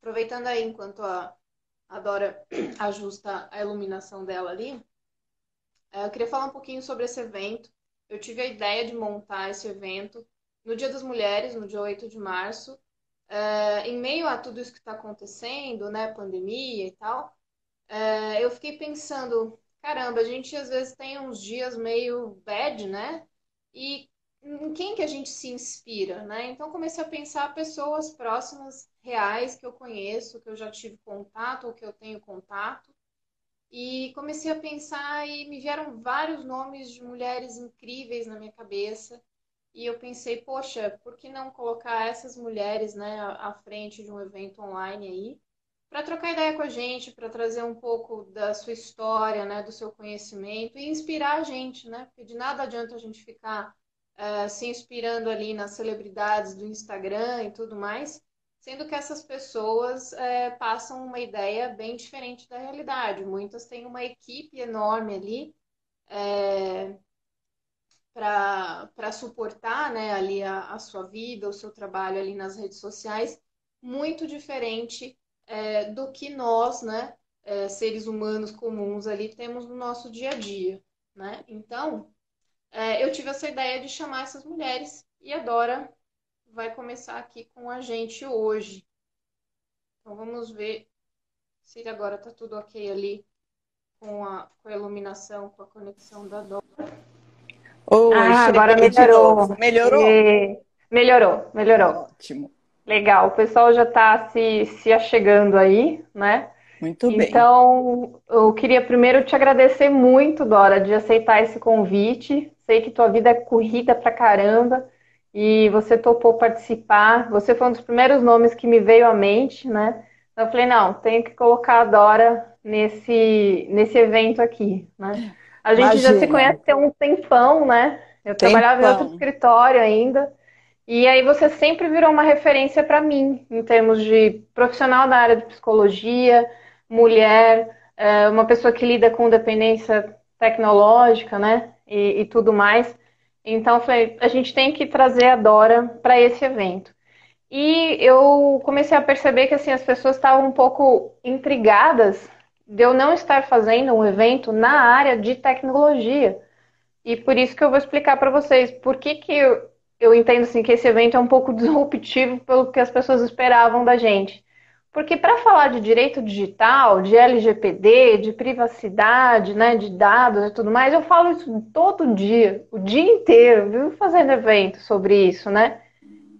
aproveitando aí enquanto a, a Dora ajusta a iluminação dela ali, é, eu queria falar um pouquinho sobre esse evento. Eu tive a ideia de montar esse evento no Dia das Mulheres, no dia 8 de março, é, em meio a tudo isso que está acontecendo, né, pandemia e tal, é, eu fiquei pensando, caramba, a gente às vezes tem uns dias meio bad, né? E em quem que a gente se inspira, né? Então comecei a pensar pessoas próximas, reais, que eu conheço, que eu já tive contato ou que eu tenho contato. E comecei a pensar e me vieram vários nomes de mulheres incríveis na minha cabeça. E eu pensei, poxa, por que não colocar essas mulheres, né, à frente de um evento online aí, para trocar ideia com a gente, para trazer um pouco da sua história, né, do seu conhecimento e inspirar a gente, né? Porque de nada adianta a gente ficar uh, se inspirando ali nas celebridades do Instagram e tudo mais, sendo que essas pessoas uh, passam uma ideia bem diferente da realidade. Muitas têm uma equipe enorme ali é, para suportar né, ali a, a, sua vida, o seu trabalho ali nas redes sociais, muito diferente é, do que nós, né, é, seres humanos comuns ali, temos no nosso dia a dia. Né? Então, é, eu tive essa ideia de chamar essas mulheres e a Dora vai começar aqui com a gente hoje. Então vamos ver se agora tá tudo ok ali com a, com a iluminação, com a conexão da Dora. Oi, ah, agora melhorou. Melhorou? E... Melhorou, melhorou. Ótimo. Legal, o pessoal já está se, se achegando aí, né? Muito bem. Então, eu queria primeiro te agradecer muito, Dora, de aceitar esse convite. Sei que tua vida é corrida pra caramba e você topou participar. Você foi um dos primeiros nomes que me veio à mente, né? Então, eu falei, não, tenho que colocar a Dora nesse, nesse evento aqui, né? A gente Imagina. já se conhece há um tempão, né? Eu tempão. trabalhava em outro escritório ainda. E aí você sempre virou uma referência para mim, em termos de profissional da área de psicologia, mulher, é, uma pessoa que lida com dependência tecnológica, né? E, e tudo mais. Então, eu falei, a gente tem que trazer a Dora para esse evento. E eu comecei a perceber que assim, as pessoas estavam um pouco intrigadas de eu não estar fazendo um evento na área de tecnologia. E por isso que eu vou explicar para vocês por que, que eu, eu entendo assim, que esse evento é um pouco disruptivo pelo que as pessoas esperavam da gente. Porque para falar de direito digital, de LGPD, de privacidade, né, de dados e tudo mais, eu falo isso todo dia, o dia inteiro, viu, fazendo evento sobre isso, né?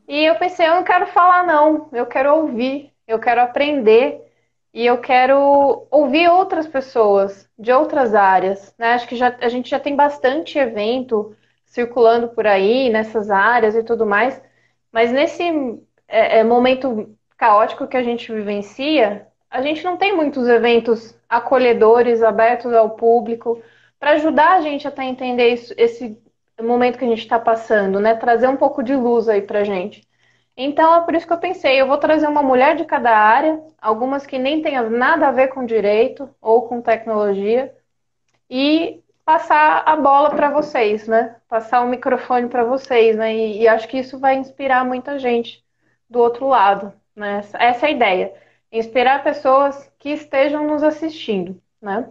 E eu pensei, eu não quero falar não, eu quero ouvir, eu quero aprender e eu quero ouvir outras pessoas de outras áreas, né? Acho que já, a gente já tem bastante evento circulando por aí nessas áreas e tudo mais, mas nesse é, é, momento caótico que a gente vivencia, a gente não tem muitos eventos acolhedores, abertos ao público, para ajudar a gente até entender isso, esse momento que a gente está passando, né? Trazer um pouco de luz aí para gente. Então é por isso que eu pensei, eu vou trazer uma mulher de cada área, algumas que nem tenham nada a ver com direito ou com tecnologia, e passar a bola para vocês, né? Passar o microfone para vocês, né? E, e acho que isso vai inspirar muita gente do outro lado. Né? Essa é a ideia. Inspirar pessoas que estejam nos assistindo. Né?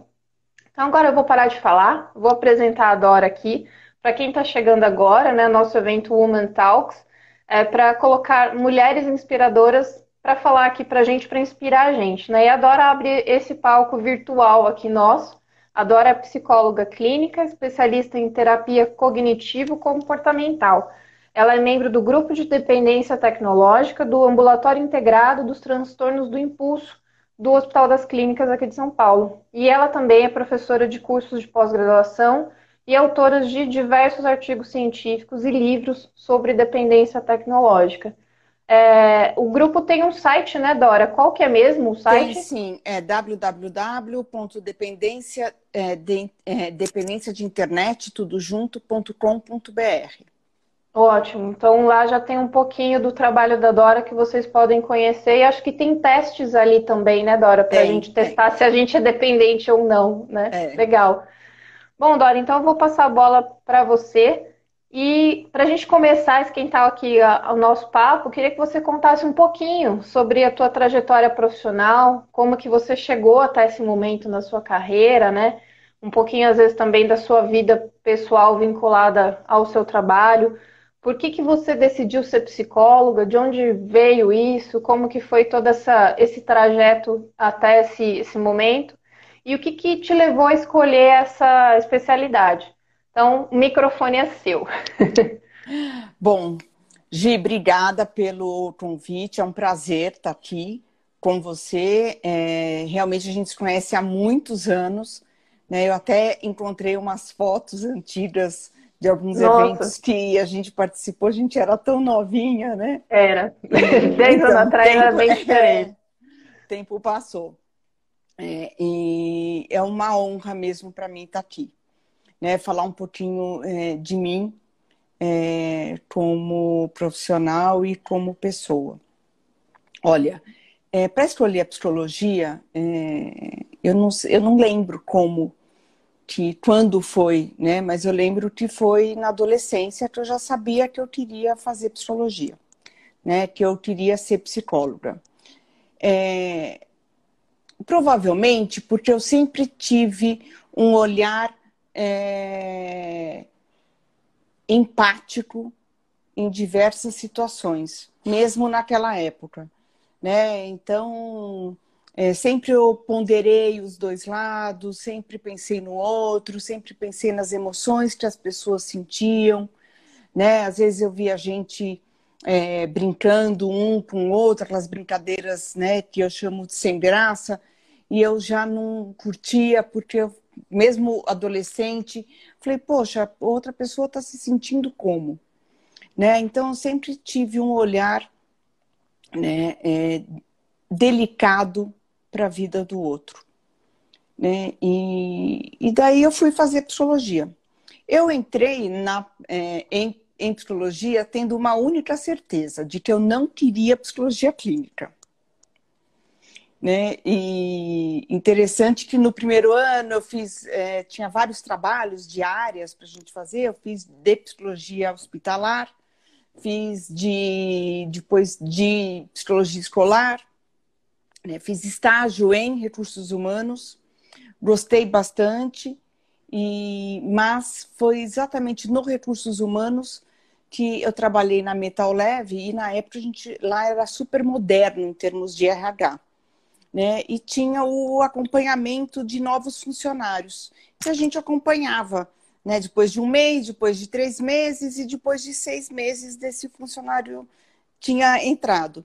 Então agora eu vou parar de falar, vou apresentar a Dora aqui. Para quem está chegando agora, né, nosso evento Woman Talks, é para colocar mulheres inspiradoras para falar aqui para a gente, para inspirar a gente. Né? E a Dora abre esse palco virtual aqui nosso. A Dora é psicóloga clínica, especialista em terapia cognitivo-comportamental. Ela é membro do Grupo de Dependência Tecnológica do Ambulatório Integrado dos Transtornos do Impulso do Hospital das Clínicas aqui de São Paulo. E ela também é professora de cursos de pós-graduação e autora de diversos artigos científicos e livros sobre dependência tecnológica. É, o grupo tem um site, né, Dora? Qual que é mesmo o site? Tem, sim, é www.dependência é, de, é, dependência de internet tudo junto.com.br. Ótimo. Então lá já tem um pouquinho do trabalho da Dora que vocês podem conhecer. E acho que tem testes ali também, né, Dora, para a gente testar tem. se a gente é dependente ou não, né? É. Legal. Bom, Dora, então eu vou passar a bola para você E para a gente começar a esquentar aqui o nosso papo, queria que você contasse um pouquinho sobre a tua trajetória profissional, como que você chegou até esse momento na sua carreira, né? Um pouquinho, às vezes, também da sua vida pessoal vinculada ao seu trabalho. Por que, que você decidiu ser psicóloga? De onde veio isso? Como que foi todo essa, esse trajeto até esse, esse momento? E o que, que te levou a escolher essa especialidade? Então, o microfone é seu. Bom, Gi, obrigada pelo convite. É um prazer estar aqui com você. É, realmente a gente se conhece há muitos anos. Né? Eu até encontrei umas fotos antigas de alguns Nossa. eventos que a gente participou. A gente era tão novinha, né? Era. Dez então, anos atrás tempo, era bem diferente. É, tempo passou. É, e é uma honra mesmo para mim estar aqui né, falar um pouquinho é, de mim é, como profissional e como pessoa. Olha, é, para escolher a psicologia, é, eu, não, eu não lembro como, quando foi, né? Mas eu lembro que foi na adolescência que eu já sabia que eu queria fazer psicologia, né? Que eu queria ser psicóloga. É, provavelmente porque eu sempre tive um olhar é, empático em diversas situações, mesmo naquela época. Né? Então, é, sempre eu ponderei os dois lados, sempre pensei no outro, sempre pensei nas emoções que as pessoas sentiam. Né? Às vezes eu via gente é, brincando um com o outro, aquelas brincadeiras né, que eu chamo de sem graça, e eu já não curtia porque eu mesmo adolescente, falei, poxa, outra pessoa está se sentindo como? Né? Então, eu sempre tive um olhar né, é, delicado para a vida do outro. Né? E, e daí eu fui fazer psicologia. Eu entrei na, é, em, em psicologia tendo uma única certeza, de que eu não queria psicologia clínica. Né? E interessante que no primeiro ano eu fiz, é, tinha vários trabalhos de áreas para a gente fazer. Eu fiz de psicologia hospitalar, fiz de depois de psicologia escolar, né? fiz estágio em recursos humanos, gostei bastante. E mas foi exatamente no recursos humanos que eu trabalhei na Metal Leve e na época a gente lá era super moderno em termos de RH né? E tinha o acompanhamento de novos funcionários, que a gente acompanhava, né? Depois de um mês, depois de três meses e depois de seis meses desse funcionário tinha entrado.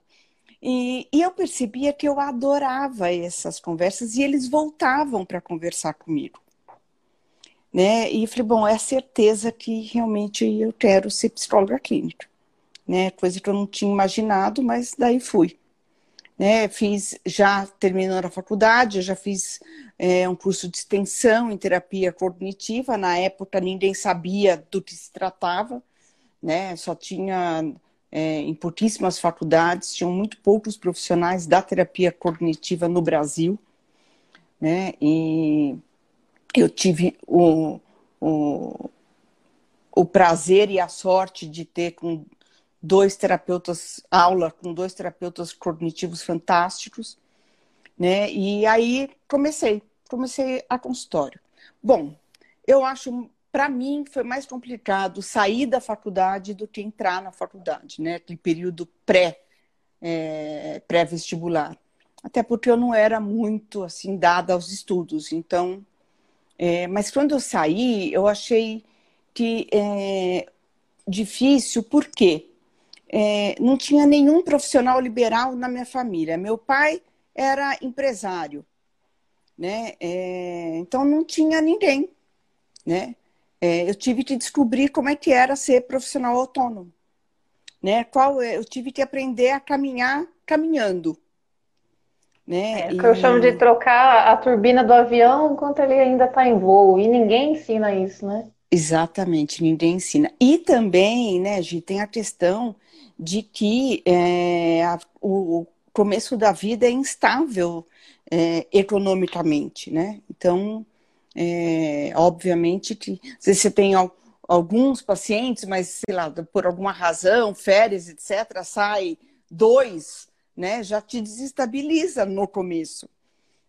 E, e eu percebia que eu adorava essas conversas e eles voltavam para conversar comigo. Né? E falei, bom, é a certeza que realmente eu quero ser psicóloga clínica. Né? Coisa que eu não tinha imaginado, mas daí fui né? Fiz já terminando a faculdade, eu já fiz é, um curso de extensão em terapia cognitiva. Na época ninguém sabia do que se tratava, né? Só tinha é, em pouquíssimas faculdades, tinham muito poucos profissionais da terapia cognitiva no Brasil, né? E eu tive o, o, o prazer e a sorte de ter com dois terapeutas, aula com dois terapeutas cognitivos fantásticos, né? E aí comecei, comecei a consultório. Bom, eu acho, para mim, foi mais complicado sair da faculdade do que entrar na faculdade, né? Aquele período pré, é, pré-vestibular. Até porque eu não era muito, assim, dada aos estudos. Então, é, mas quando eu saí, eu achei que é, difícil, por quê? é, não tinha nenhum profissional liberal na minha família. Meu pai era empresário, né? É, então não tinha ninguém, né? É, eu tive que descobrir como é que era ser profissional autônomo, né? Qual é, eu tive que aprender a caminhar caminhando. Né? É, o que eu chamo de trocar a turbina do avião enquanto ele ainda está em voo. E ninguém ensina isso, né? Exatamente, ninguém ensina. E também, né, Gi, tem a questão de que é, a, o começo da vida é instável é, economicamente, né? Então, é, obviamente que se você tem alguns pacientes, mas sei lá, por alguma razão, férias, etc., sai dois, né? Já te desestabiliza no começo.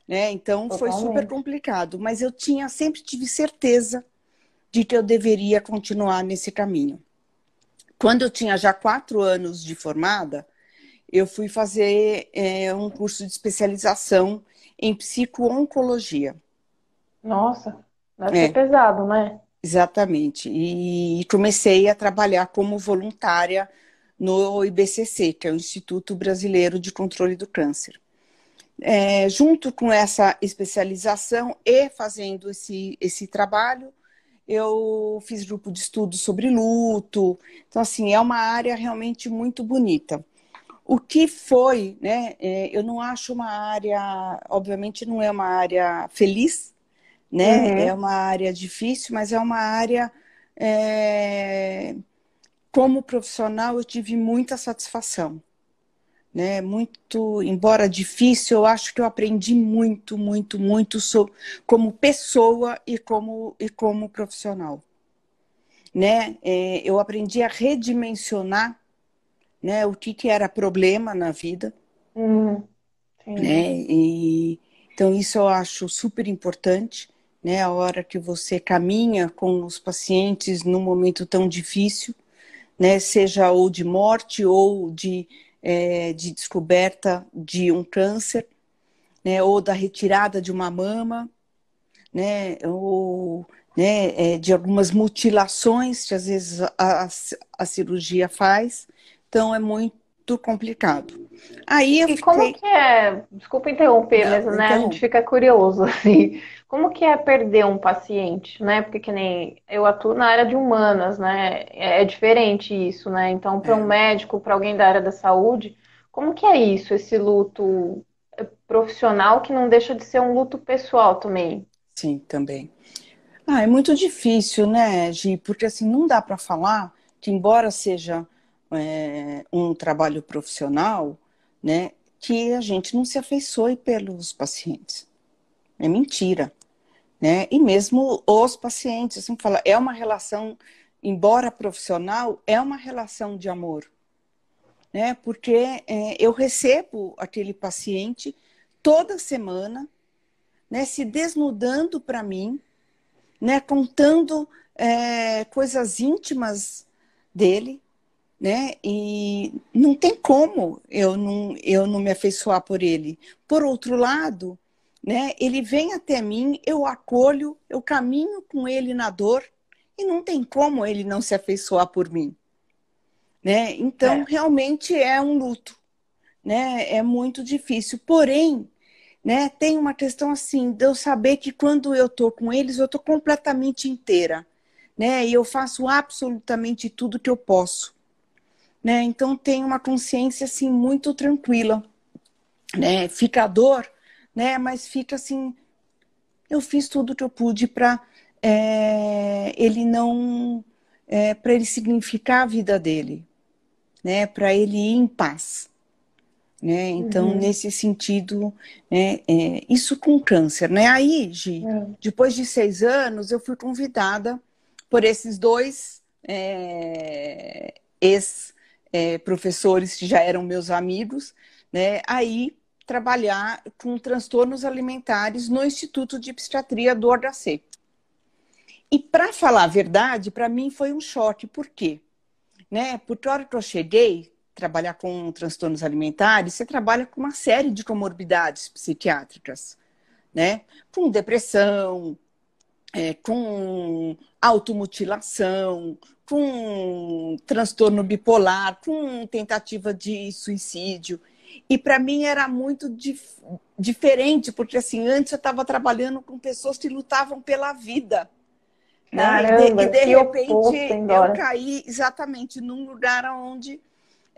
Né? Então foi super complicado, mas eu tinha sempre tive certeza de que eu deveria continuar nesse caminho. Quando eu tinha já quatro anos de formada, eu fui fazer é, um curso de especialização em psico-oncologia. Nossa, deve é. ser pesado, né? Exatamente. E comecei a trabalhar como voluntária no IBCC, que é o Instituto Brasileiro de Controle do Câncer. É, junto com essa especialização e fazendo esse, esse trabalho, eu fiz grupo de estudo sobre luto. Então, assim, é uma área realmente muito bonita. O que foi, né? É, eu não acho uma área, obviamente, não é uma área feliz, né? Uhum. É uma área difícil, mas é uma área. É, como profissional, eu tive muita satisfação né? Muito, embora difícil, eu acho que eu aprendi muito, muito, muito sobre, como pessoa e como, e como profissional, né? É, eu aprendi a redimensionar, né? O que, que era problema na vida, hum, né? E, então isso eu acho super importante, né? A hora que você caminha com os pacientes num momento tão difícil, né? Seja ou de morte ou de é, de descoberta de um câncer, né, ou da retirada de uma mama, né, ou né, é, de algumas mutilações que às vezes a, a, a, cirurgia faz. Então é muito complicado. Aí e fiquei... como que é? Desculpa interromper, Não, mas né, a gente fica curioso assim. Como que é perder um paciente, né? Porque que nem eu atuo na área de humanas, né? É, é diferente isso, né? Então, para um é. médico, para alguém da área da saúde, como que é isso, esse luto profissional que não deixa de ser um luto pessoal também? Sim, também. Ah, é muito difícil, né, Gi? Porque assim, não dá para falar que, embora seja é, um trabalho profissional, né, que a gente não se afeiçoe pelos pacientes. É mentira né? E mesmo os pacientes, assim, fala, é uma relação, embora profissional, é uma relação de amor, né? Porque é, eu recebo aquele paciente toda semana, né? Se desnudando para mim, né? Contando é, coisas íntimas dele, né? E não tem como eu não, eu não me afeiçoar por ele. Por outro lado, né? Ele vem até mim, eu acolho, eu caminho com ele na dor e não tem como ele não se afeiçoar por mim, né? Então é. realmente é um luto, né? É muito difícil. Porém, né? Tem uma questão assim de eu saber que quando eu tô com eles eu tô completamente inteira, né? E eu faço absolutamente tudo que eu posso, né? Então tem uma consciência assim muito tranquila, né? Fica a dor né? Mas fica assim, eu fiz tudo que eu pude para é, ele não, é, para ele significar a vida dele, né? Para ele ir em paz. Né? Então, uhum. nesse sentido, né, é, isso com câncer. Né? Aí, Gi, é. depois de seis anos, eu fui convidada por esses dois é, ex-professores é, que já eram meus amigos, né, aí trabalhar com transtornos alimentares no Instituto de Psiquiatria do HC. E para falar a verdade, para mim foi um choque. Por quê? Né? Porque a hora que eu cheguei trabalhar com transtornos alimentares, você trabalha com uma série de comorbidades psiquiátricas, né? Com depressão, é, com automutilação, com transtorno bipolar, com tentativa de suicídio. E para mim era muito dif diferente, porque assim, antes eu estava trabalhando com pessoas que lutavam pela vida. Caramba, né? E de, e de repente oposto, eu caí exatamente num lugar onde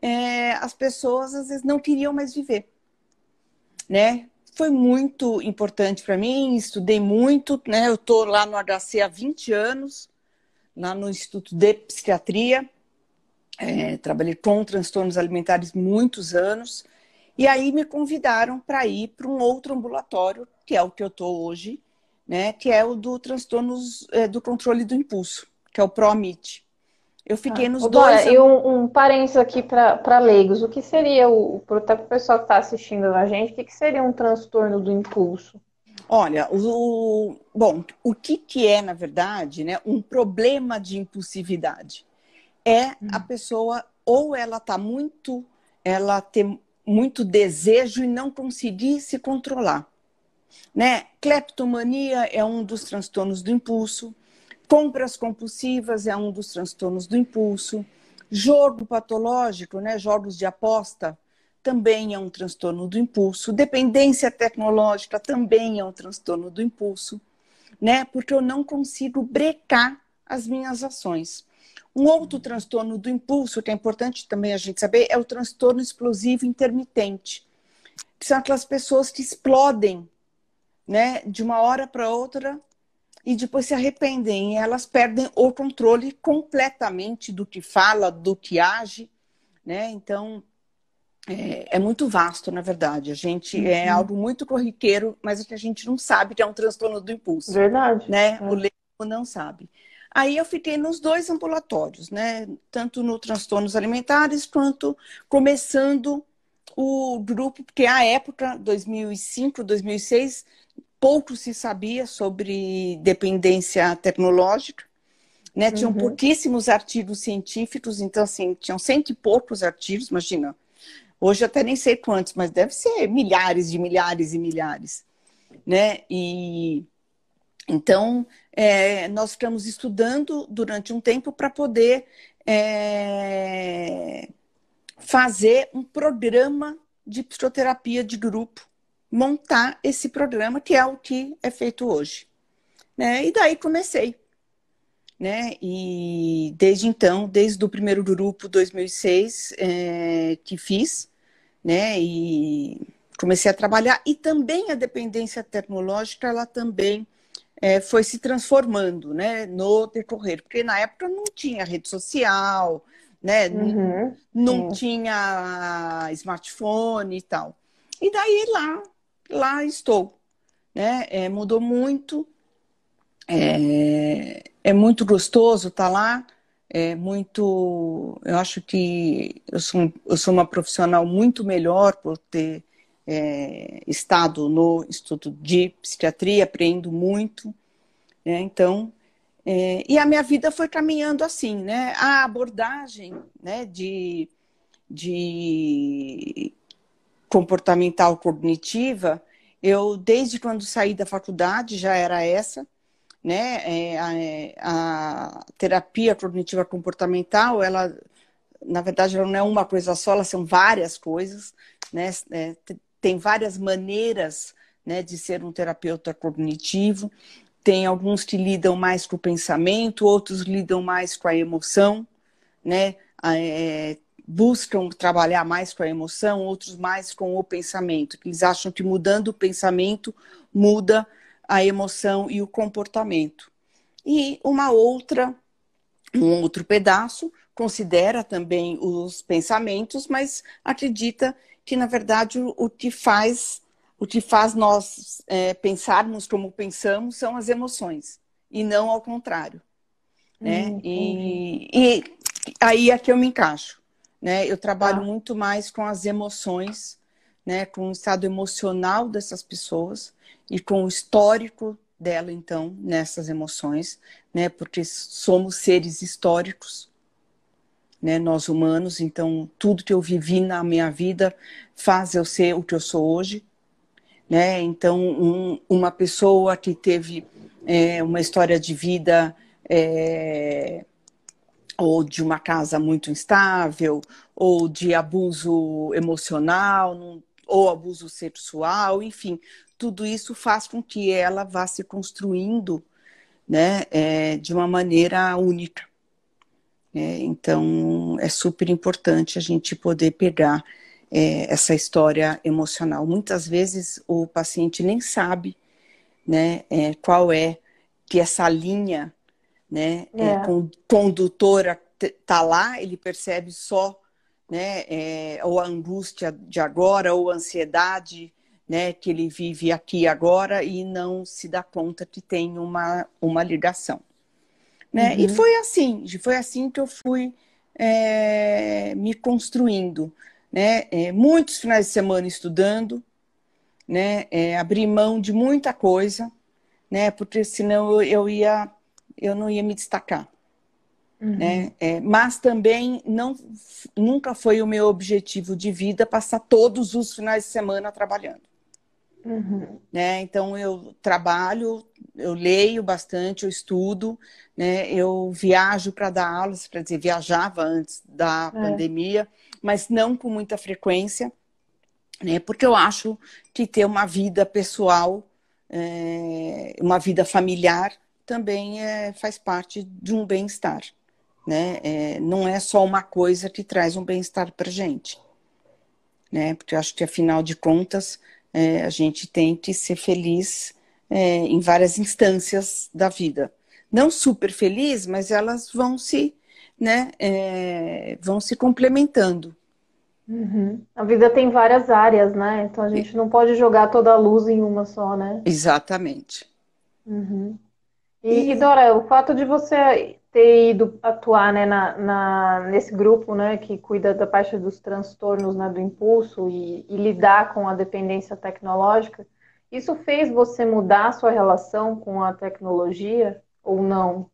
é, as pessoas às vezes não queriam mais viver. Né? Foi muito importante para mim, estudei muito, né? Eu estou lá no HC há 20 anos, lá no Instituto de Psiquiatria. É, trabalhei com transtornos alimentares muitos anos. E aí me convidaram para ir para um outro ambulatório, que é o que eu estou hoje, né? Que é o do transtornos é, do controle do impulso, que é o PROMIT. Eu fiquei ah, nos dois. e um, um parênteses aqui para leigos. O que seria, o, para o pessoal que está assistindo a gente, o que, que seria um transtorno do impulso? Olha, o, bom, o que, que é, na verdade, né, um problema de impulsividade? É hum. a pessoa, ou ela está muito, ela tem muito desejo e não conseguir se controlar. Né? Cleptomania é um dos transtornos do impulso. Compras compulsivas é um dos transtornos do impulso. Jogo patológico, né? jogos de aposta, também é um transtorno do impulso. Dependência tecnológica também é um transtorno do impulso, né? Porque eu não consigo brecar as minhas ações. Um outro transtorno do impulso, que é importante também a gente saber, é o transtorno explosivo intermitente. Que são aquelas pessoas que explodem, né, de uma hora para outra e depois se arrependem. E elas perdem o controle completamente do que fala, do que age, né? Então é, é muito vasto, na verdade. A gente é uhum. é algo muito corriqueiro, mas que a gente não sabe que é um transtorno do impulso. Verdade. Né? É. O leigo não sabe. Aí eu fiquei nos dois ambulatórios, né? Tanto no transtornos alimentares quanto começando o grupo, porque a época, 2005, 2006, pouco se sabia sobre dependência tecnológica, né? Tinham uhum. pouquíssimos artigos científicos, então, assim, tinham cento e poucos artigos, imagina. Hoje até nem sei quantos, mas deve ser milhares de milhares e milhares, né? E então é, nós ficamos estudando durante um tempo para poder é, fazer um programa de psicoterapia de grupo montar esse programa, que é o que é feito hoje. Né? E daí comecei. Né? E desde então, desde o primeiro grupo 2006 é, que fiz, né? E comecei a trabalhar e também a dependência tecnológica, ela também é, foi se transformando, né? No decorrer, porque na época não tinha rede social, né? Uhum, não, não tinha smartphone e tal. E daí lá lá estou. Né? É, mudou muito, é, é muito gostoso estar tá lá, é muito. Eu acho que eu sou, eu sou uma profissional muito melhor por ter é, estado no Instituto de Psiquiatria, aprendo muito. Né? Então, é, e a minha vida foi caminhando assim, né? A abordagem né, de, de comportamental cognitiva, eu, desde quando saí da faculdade, já era essa, né? É, a, é, a, terapia cognitiva comportamental, ela, na verdade, ela não é uma coisa só, elas são várias coisas, né? É, tem várias maneiras né, de ser um terapeuta cognitivo. Tem alguns que lidam mais com o pensamento, outros lidam mais com a emoção, né? É, buscam trabalhar mais com a emoção, outros mais com o pensamento. Eles acham que mudando o pensamento muda a emoção e o comportamento. E uma outra, um outro pedaço considera também os pensamentos, mas acredita que na verdade o, que faz o que faz nós é, pensarmos como pensamos são as emoções e não ao contrário, né? Hum, e, e aí é que eu me encaixo. Né? Eu trabalho ah. muito mais com as emoções, né? com o estado emocional dessas pessoas e com o histórico dela, então, nessas emoções, né? porque somos seres históricos, né? nós humanos, então tudo que eu vivi na minha vida faz eu ser o que eu sou hoje. Né? Então, um, uma pessoa que teve é, uma história de vida é, ou de uma casa muito instável, ou de abuso emocional, ou abuso sexual, enfim, tudo isso faz com que ela vá se construindo né, é, de uma maneira única. É, então, é super importante a gente poder pegar é, essa história emocional. Muitas vezes o paciente nem sabe né, é, qual é que essa linha né? É. É, condutora tá lá, ele percebe só, né? É, ou a angústia de agora, ou a ansiedade, né? Que ele vive aqui agora e não se dá conta que tem uma, uma ligação. Né? Uhum. E foi assim, foi assim que eu fui é, me construindo. Né? É, muitos finais de semana estudando, né? É, abrir mão de muita coisa, né? Porque senão eu, eu ia, eu não ia me destacar. Uhum. Né? É, mas também não, nunca foi o meu objetivo de vida passar todos os finais de semana trabalhando. Uhum. Né? Então eu trabalho, eu leio bastante, eu estudo, né? eu viajo para dar aulas, para dizer, viajava antes da é. pandemia, mas não com muita frequência, né? porque eu acho que ter uma vida pessoal, é, uma vida familiar, também é, faz parte de um bem-estar. Né? É, não é só uma coisa que traz um bem-estar para gente. Né? Porque eu acho que, afinal de contas, é, a gente tem que ser feliz é, em várias instâncias da vida. Não super feliz, mas elas vão se, né, é, vão se complementando. Uhum. A vida tem várias áreas, né? Então a gente não pode jogar toda a luz em uma só, né? Exatamente. Uhum. E, e, Dora, o fato de você ter ido atuar né, na, na, nesse grupo né, que cuida da parte dos transtornos né, do impulso e, e, lidar com a dependência tecnológica, isso fez você mudar a sua relação com a tecnologia ou não?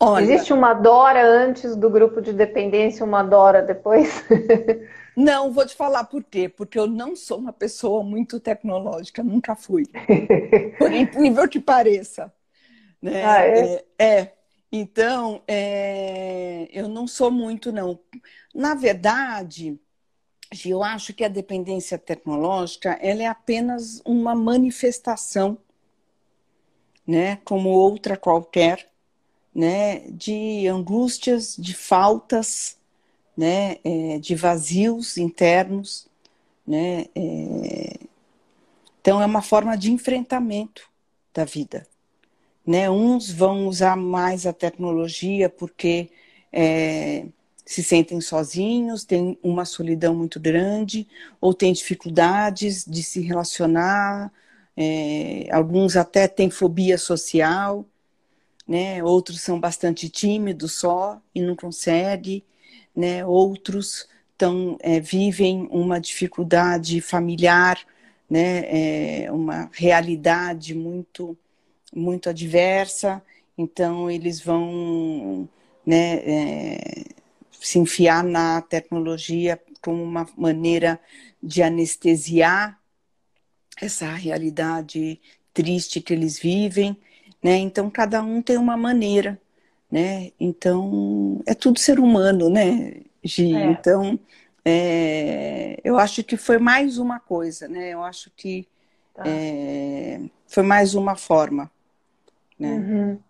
Olha, Existe uma Dora antes do grupo de dependência e uma Dora depois? Não, vou te falar por quê. Porque eu não sou uma pessoa muito tecnológica, nunca fui. Por incrível que pareça. Né? Ah, é? é? é então, é, eu não sou muito, não. Na verdade, eu acho que a dependência tecnológica ela é apenas uma manifestação, né, como outra qualquer, né, de angústias, de faltas, né, é, de vazios internos, né. É, então, é uma forma de enfrentamento da vida. Né? Uns vão usar mais a tecnologia porque é, se sentem sozinhos, têm uma solidão muito grande, ou têm dificuldades de se relacionar, é, alguns até têm fobia social, né? outros são bastante tímidos só e não conseguem, né? outros tão, é, vivem uma dificuldade familiar, né? É, uma realidade muito muito adversa, então eles vão né, é, se enfiar na tecnologia como uma maneira de anestesiar essa realidade triste que eles vivem, né? Então cada um tem uma maneira, né? Então é tudo ser humano, né, Gi? É. Então é, eu acho que foi mais uma coisa, né? Eu acho que tá. é, foi mais uma forma né? Uhum.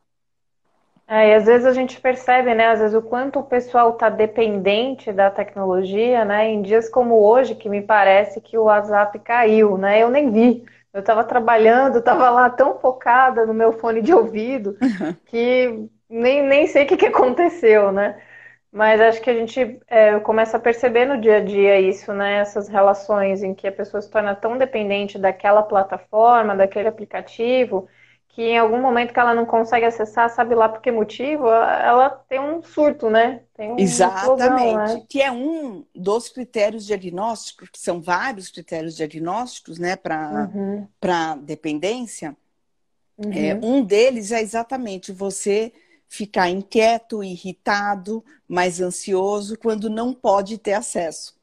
É, e às vezes a gente percebe, né, às vezes o quanto o pessoal está dependente da tecnologia, né, em dias como hoje, que me parece que o WhatsApp caiu, né, eu nem vi. Eu estava trabalhando, estava lá tão focada no meu fone de ouvido que nem, nem sei o que, que aconteceu, né? Mas acho que a gente é, começa a perceber no dia a dia isso, né? Essas relações em que a pessoa se torna tão dependente daquela plataforma, daquele aplicativo, que em algum momento que ela não consegue acessar, sabe lá por que motivo, ela tem um surto, né? Um Exatamente. Explosão, né? Que é um dos critérios diagnósticos, que são vários critérios diagnósticos, né, para uhum. dependência. Uhum. É, um deles é exatamente você ficar inquieto, irritado, mais ansioso quando não pode ter acesso.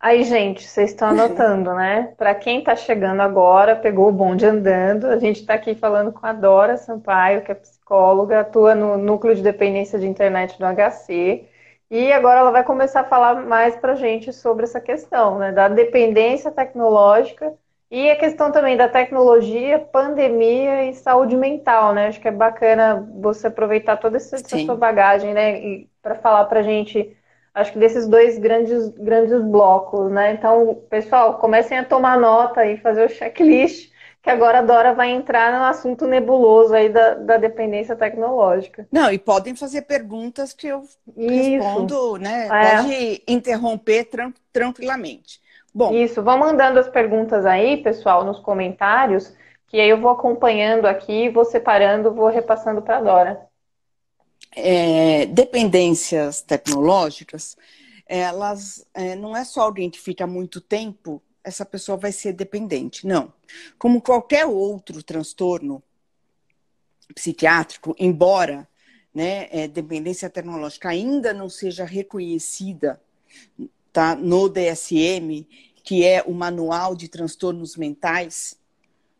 Aí, gente, vocês estão anotando, né? Para quem está chegando agora, pegou o bonde andando, a gente está aqui falando com a Dora Sampaio, que é psicóloga, atua no núcleo de dependência de internet do HC. E agora ela vai começar a falar mais para a gente sobre essa questão, né? Da dependência tecnológica e a questão também da tecnologia, pandemia e saúde mental, né? Acho que é bacana você aproveitar toda essa, essa sua bagagem, né? Para falar para a gente acho que desses dois grandes, grandes blocos, né? Então, pessoal, comecem a tomar nota e fazer o checklist, que agora a Dora vai entrar no assunto nebuloso aí da, da dependência tecnológica. Não, e podem fazer perguntas que eu Isso. respondo, né? É. Pode interromper tran tranquilamente. Bom. Isso, vão mandando as perguntas aí, pessoal, nos comentários, que aí eu vou acompanhando aqui, vou separando, vou repassando para a Dora. É, dependências tecnológicas, elas é, não é só alguém que fica muito tempo, essa pessoa vai ser dependente. Não. Como qualquer outro transtorno psiquiátrico, embora né, é, dependência tecnológica ainda não seja reconhecida tá, no DSM, que é o Manual de Transtornos Mentais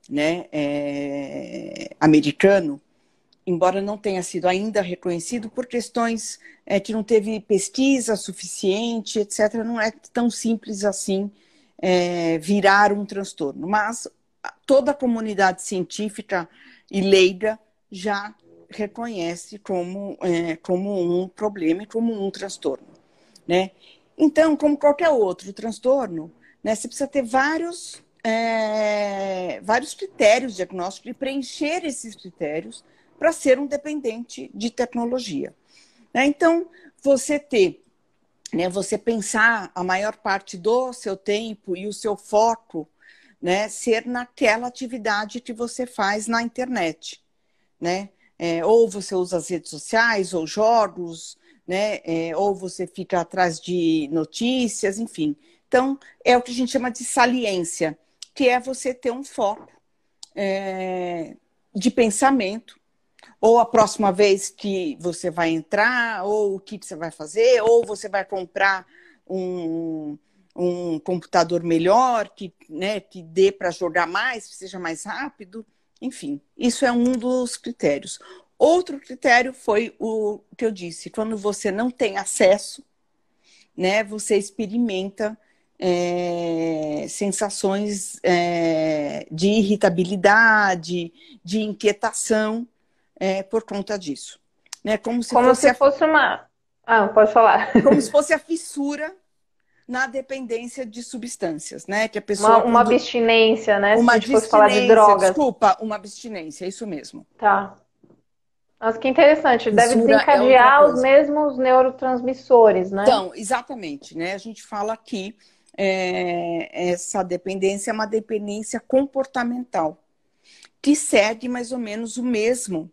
né, é, americano, embora não tenha sido ainda reconhecido por questões é, que não teve pesquisa suficiente, etc., não é tão simples assim é, virar um transtorno. Mas toda a comunidade científica e leiga já reconhece como, é, como um problema e como um transtorno. Né? Então, como qualquer outro transtorno, né, você precisa ter vários, é, vários critérios diagnósticos e preencher esses critérios para ser um dependente de tecnologia. Né? Então, você ter, né, você pensar a maior parte do seu tempo e o seu foco né, ser naquela atividade que você faz na internet. Né? É, ou você usa as redes sociais, ou jogos, né? É, ou você fica atrás de notícias, enfim. Então, é o que a gente chama de saliência, que é você ter um foco é, de pensamento ou a próxima vez que você vai entrar, ou o que você vai fazer, ou você vai comprar um, um computador melhor, que, né, que dê para jogar mais, que seja mais rápido. Enfim, isso é um dos critérios. Outro critério foi o que eu disse, quando você não tem acesso, né, você experimenta é, sensações é, de irritabilidade, de inquietação, é, por conta disso. Né? Como se, Como fosse, se a... fosse uma. Ah, pode falar. Como se fosse a fissura na dependência de substâncias, né? Que a pessoa. Uma, uma abstinência, né? Uma se a gente fosse falar de drogas. Desculpa, uma abstinência, é isso mesmo. Tá. Nossa, que interessante. Deve Fissura é desencadear é os mesmos neurotransmissores, né? Então, exatamente, né? A gente fala que é, essa dependência é uma dependência comportamental que segue mais ou menos o mesmo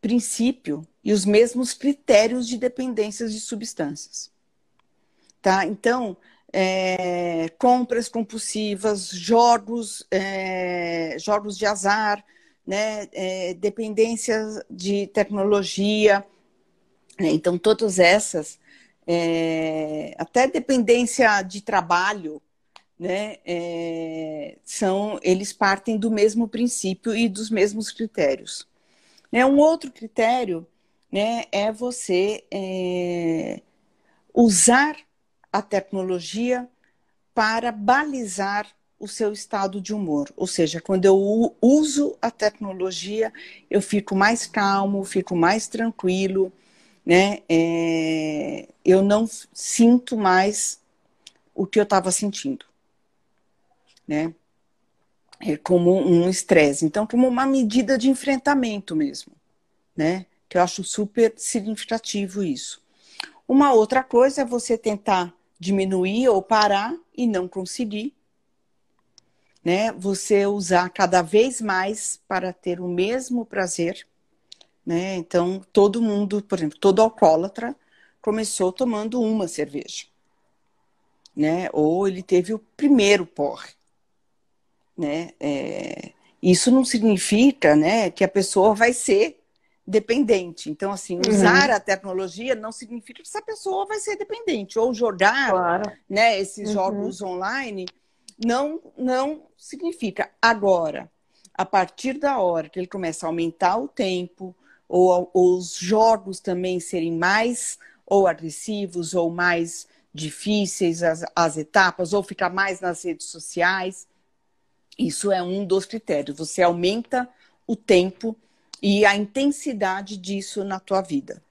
princípio e os mesmos critérios de dependências de substâncias. Tá? Então, é, compras compulsivas, jogos, é, jogos de azar, né, é, dependências de tecnologia. Né? Então, todas essas, é, até dependência de trabalho, né, é, são, eles partem do mesmo princípio e dos mesmos critérios. Né, um outro critério né, é você é, usar a tecnologia para balizar o seu estado de humor. Ou seja, quando eu uso a tecnologia, eu fico mais calmo, fico mais tranquilo, né? É, eu não sinto mais o que eu estava sentindo né? É como um estresse. Então, como uma medida de enfrentamento mesmo, né? Que eu acho super significativo isso. Uma outra coisa é você tentar diminuir ou parar e não conseguir. Né? Você usar cada vez mais para ter o mesmo prazer. Né? Então, todo mundo, por exemplo, todo alcoólatra começou tomando uma cerveja. Né? Ou ele teve o primeiro porre. Né? É, isso não significa né, que a pessoa vai ser dependente. Então, assim, uhum. usar uhum. a tecnologia não significa que essa pessoa vai ser dependente. Ou jogar claro. né, esses uhum. jogos online não, não significa. Agora, a partir da hora que ele começa a aumentar o tempo, ou, ou os jogos também serem mais ou agressivos ou mais difíceis as, as etapas, ou ficar mais nas redes sociais, isso é um dos critérios. Você aumenta o tempo e a intensidade disso na tua vida.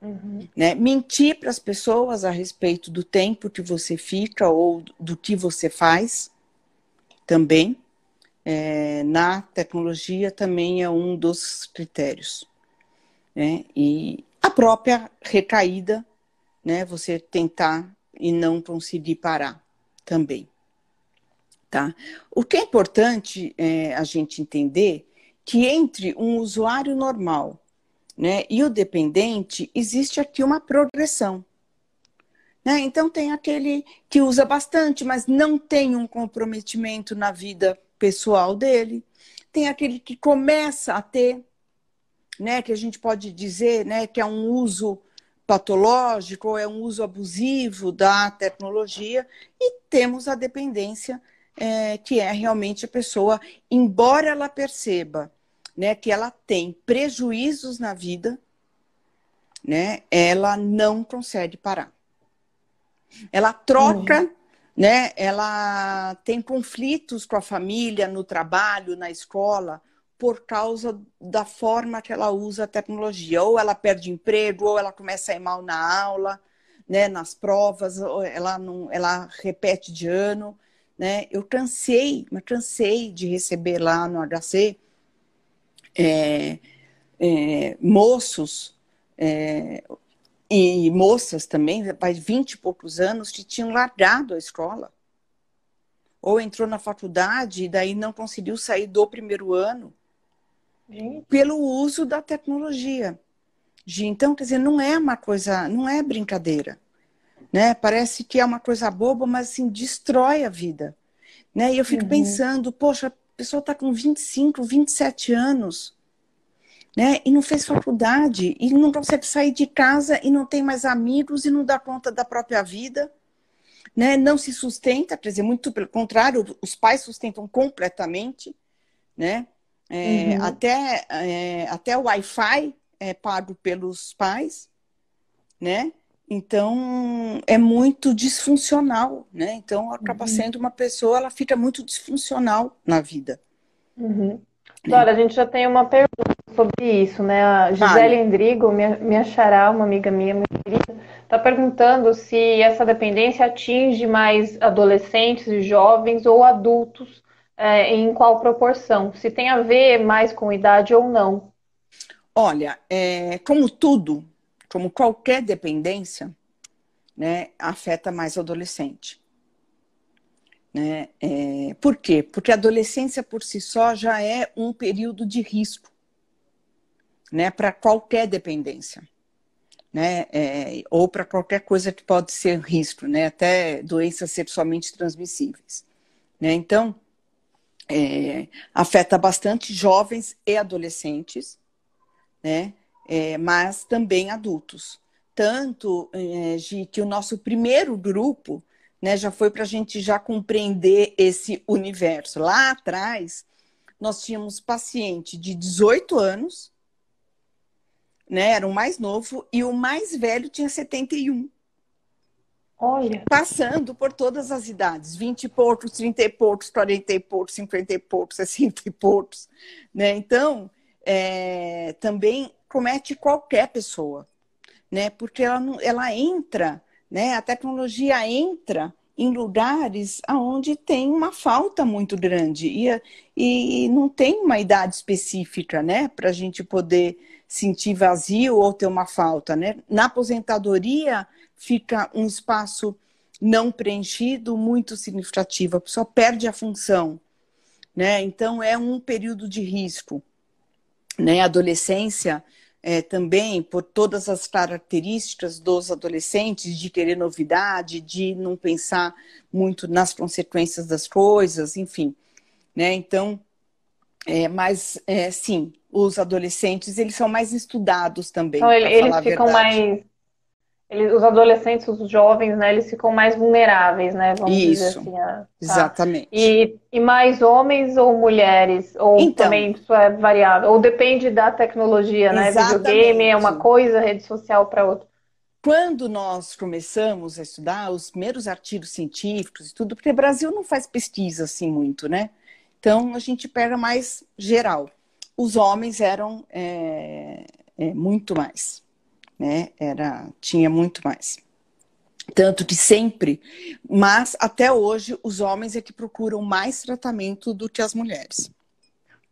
Uhum. Né? Mentir para as pessoas a respeito do tempo que você fica ou do que você faz também. É, na tecnologia também é um dos critérios. Né? E a própria recaída, né? você tentar e não conseguir parar também. Tá? O que é importante é, a gente entender que entre um usuário normal né, e o dependente, existe aqui uma progressão. Né? Então, tem aquele que usa bastante, mas não tem um comprometimento na vida pessoal dele. Tem aquele que começa a ter, né, que a gente pode dizer né, que é um uso patológico ou é um uso abusivo da tecnologia. E temos a dependência, é, que é realmente a pessoa, embora ela perceba né, que ela tem prejuízos na vida, né, ela não consegue parar. Ela troca, uhum. né? Ela tem conflitos com a família, no trabalho, na escola, por causa da forma que ela usa a tecnologia. Ou ela perde emprego, ou ela começa a ir mal na aula, né? Nas provas, ou ela não, ela repete de ano, né? Eu cansei, mas cansei de receber lá no HC é, é, moços é, e moças também, faz 20 e poucos anos, que tinham largado a escola. Ou entrou na faculdade e daí não conseguiu sair do primeiro ano Gente. pelo uso da tecnologia. Então, quer dizer, não é uma coisa, não é brincadeira. Né? Parece que é uma coisa boba, mas assim, destrói a vida. Né? E eu fico uhum. pensando, poxa, a pessoa está com 25, 27 anos né? E não fez faculdade, e não consegue sair de casa, e não tem mais amigos, e não dá conta da própria vida, né? Não se sustenta, quer dizer, muito pelo contrário, os pais sustentam completamente, né? É, uhum. Até, é, até o Wi-Fi é pago pelos pais, né? Então, é muito disfuncional, né? Então, acaba uhum. sendo uma pessoa, ela fica muito disfuncional na vida. Uhum. Dora, a gente já tem uma pergunta sobre isso, né? A Gisele Endrigo, minha, minha xará, uma amiga minha muito querida, está perguntando se essa dependência atinge mais adolescentes e jovens ou adultos, é, em qual proporção? Se tem a ver mais com idade ou não. Olha, é, como tudo, como qualquer dependência, né, afeta mais o adolescente. Né? É, por quê? Porque a adolescência por si só já é um período de risco né, para qualquer dependência. Né, é, ou para qualquer coisa que pode ser risco, né, até doenças sexualmente transmissíveis. Né? Então, é, afeta bastante jovens e adolescentes, né, é, mas também adultos. Tanto é, que o nosso primeiro grupo né, já foi para a gente já compreender esse universo. Lá atrás, nós tínhamos paciente de 18 anos, né, era o mais novo, e o mais velho tinha 71. Olha. Passando por todas as idades, 20 e poucos, 30 e poucos, 40 e poucos, 50 e poucos, 60 e poucos. Né? Então, é, também comete qualquer pessoa, né? porque ela, não, ela entra né? A tecnologia entra em lugares onde tem uma falta muito grande e, e não tem uma idade específica, né, para a gente poder sentir vazio ou ter uma falta, né? Na aposentadoria fica um espaço não preenchido muito significativo, a pessoa perde a função, né? Então é um período de risco, né? Adolescência é, também por todas as características dos adolescentes de querer novidade, de não pensar muito nas consequências das coisas, enfim, né? Então, é, mas é, sim, os adolescentes eles são mais estudados também. Então, eles ficam mais eles, os adolescentes, os jovens, né, eles ficam mais vulneráveis, né? Vamos Isso, dizer assim. Tá. Exatamente. E, e mais homens ou mulheres? Ou então, também isso é variável? Ou depende da tecnologia, né? Exatamente. Videogame é uma coisa, rede social para outra. Quando nós começamos a estudar os primeiros artigos científicos e tudo, porque o Brasil não faz pesquisa assim muito, né? Então a gente pega mais geral. Os homens eram é, é, muito mais né? Era, tinha muito mais. Tanto que sempre, mas até hoje, os homens é que procuram mais tratamento do que as mulheres.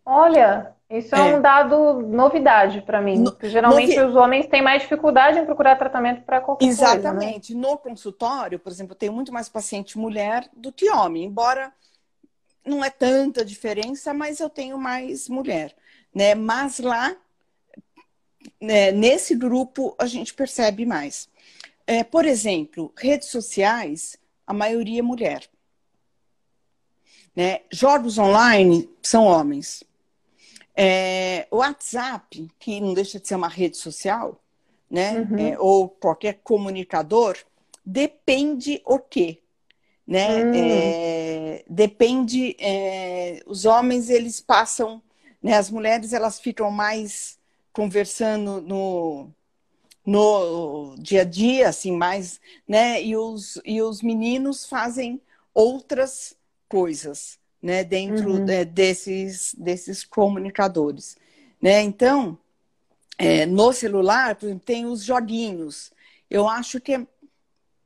Olha, isso é, é um dado novidade para mim. No, geralmente novi... os homens têm mais dificuldade em procurar tratamento para qualquer Exatamente. coisa. Exatamente. Né? No consultório, por exemplo, eu tenho muito mais paciente mulher do que homem, embora não é tanta diferença, mas eu tenho mais mulher, né? Mas lá né, nesse grupo a gente percebe mais. É, por exemplo, redes sociais, a maioria é mulher. Né? Jogos online são homens. É, WhatsApp, que não deixa de ser uma rede social, né? Uhum. É, ou qualquer comunicador, depende o quê? Né? Hum. É, depende. É, os homens eles passam, né? As mulheres elas ficam mais conversando no, no dia a dia, assim, mais, né? E os, e os meninos fazem outras coisas, né? Dentro uhum. de, desses, desses comunicadores, né? Então, é, no celular, por exemplo, tem os joguinhos. Eu acho que é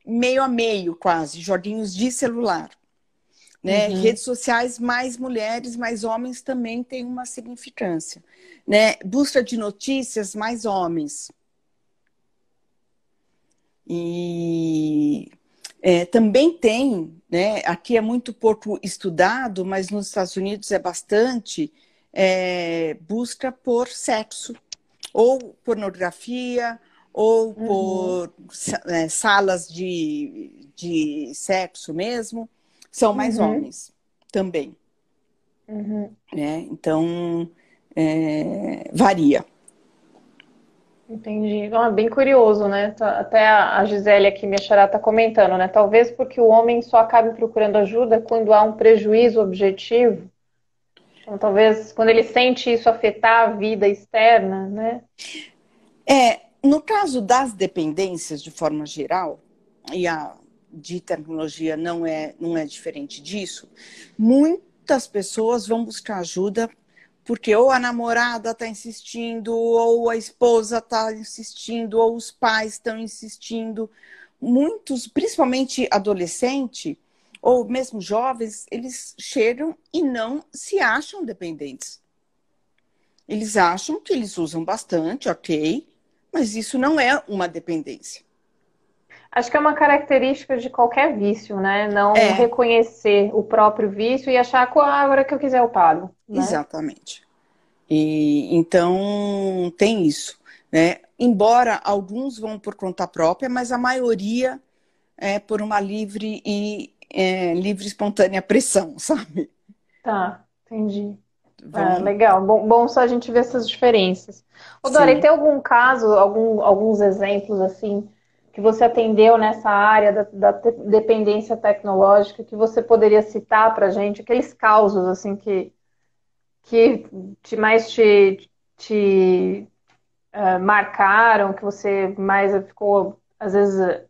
meio a meio, quase, joguinhos de celular. Né? Uhum. Redes sociais, mais mulheres, mais homens também tem uma significância. Né? Busca de notícias, mais homens. E é, também tem, né, aqui é muito pouco estudado, mas nos Estados Unidos é bastante, é, busca por sexo, ou pornografia, ou uhum. por é, salas de, de sexo mesmo, são mais uhum. homens também. Uhum. Né? Então, é, varia. Entendi. Ah, bem curioso, né? Tá, até a Gisele aqui, minha xará, está comentando, né? Talvez porque o homem só acabe procurando ajuda quando há um prejuízo objetivo. Então, talvez quando ele sente isso afetar a vida externa, né? É, no caso das dependências, de forma geral, e a de tecnologia não é, não é diferente disso, muitas pessoas vão buscar ajuda porque ou a namorada está insistindo, ou a esposa está insistindo, ou os pais estão insistindo. Muitos, principalmente adolescente, ou mesmo jovens, eles chegam e não se acham dependentes. Eles acham que eles usam bastante, ok, mas isso não é uma dependência. Acho que é uma característica de qualquer vício, né? Não é. reconhecer o próprio vício e achar que ah, agora que eu quiser eu pago. Né? Exatamente. E então tem isso, né? Embora alguns vão por conta própria, mas a maioria é por uma livre e é, livre espontânea pressão, sabe? Tá, entendi. Ah, legal, bom, bom só a gente ver essas diferenças. Ô, Dora, tem algum caso, algum, alguns exemplos assim que você atendeu nessa área da, da dependência tecnológica que você poderia citar para gente, aqueles causos assim que, que te, mais te, te uh, marcaram, que você mais ficou, às vezes,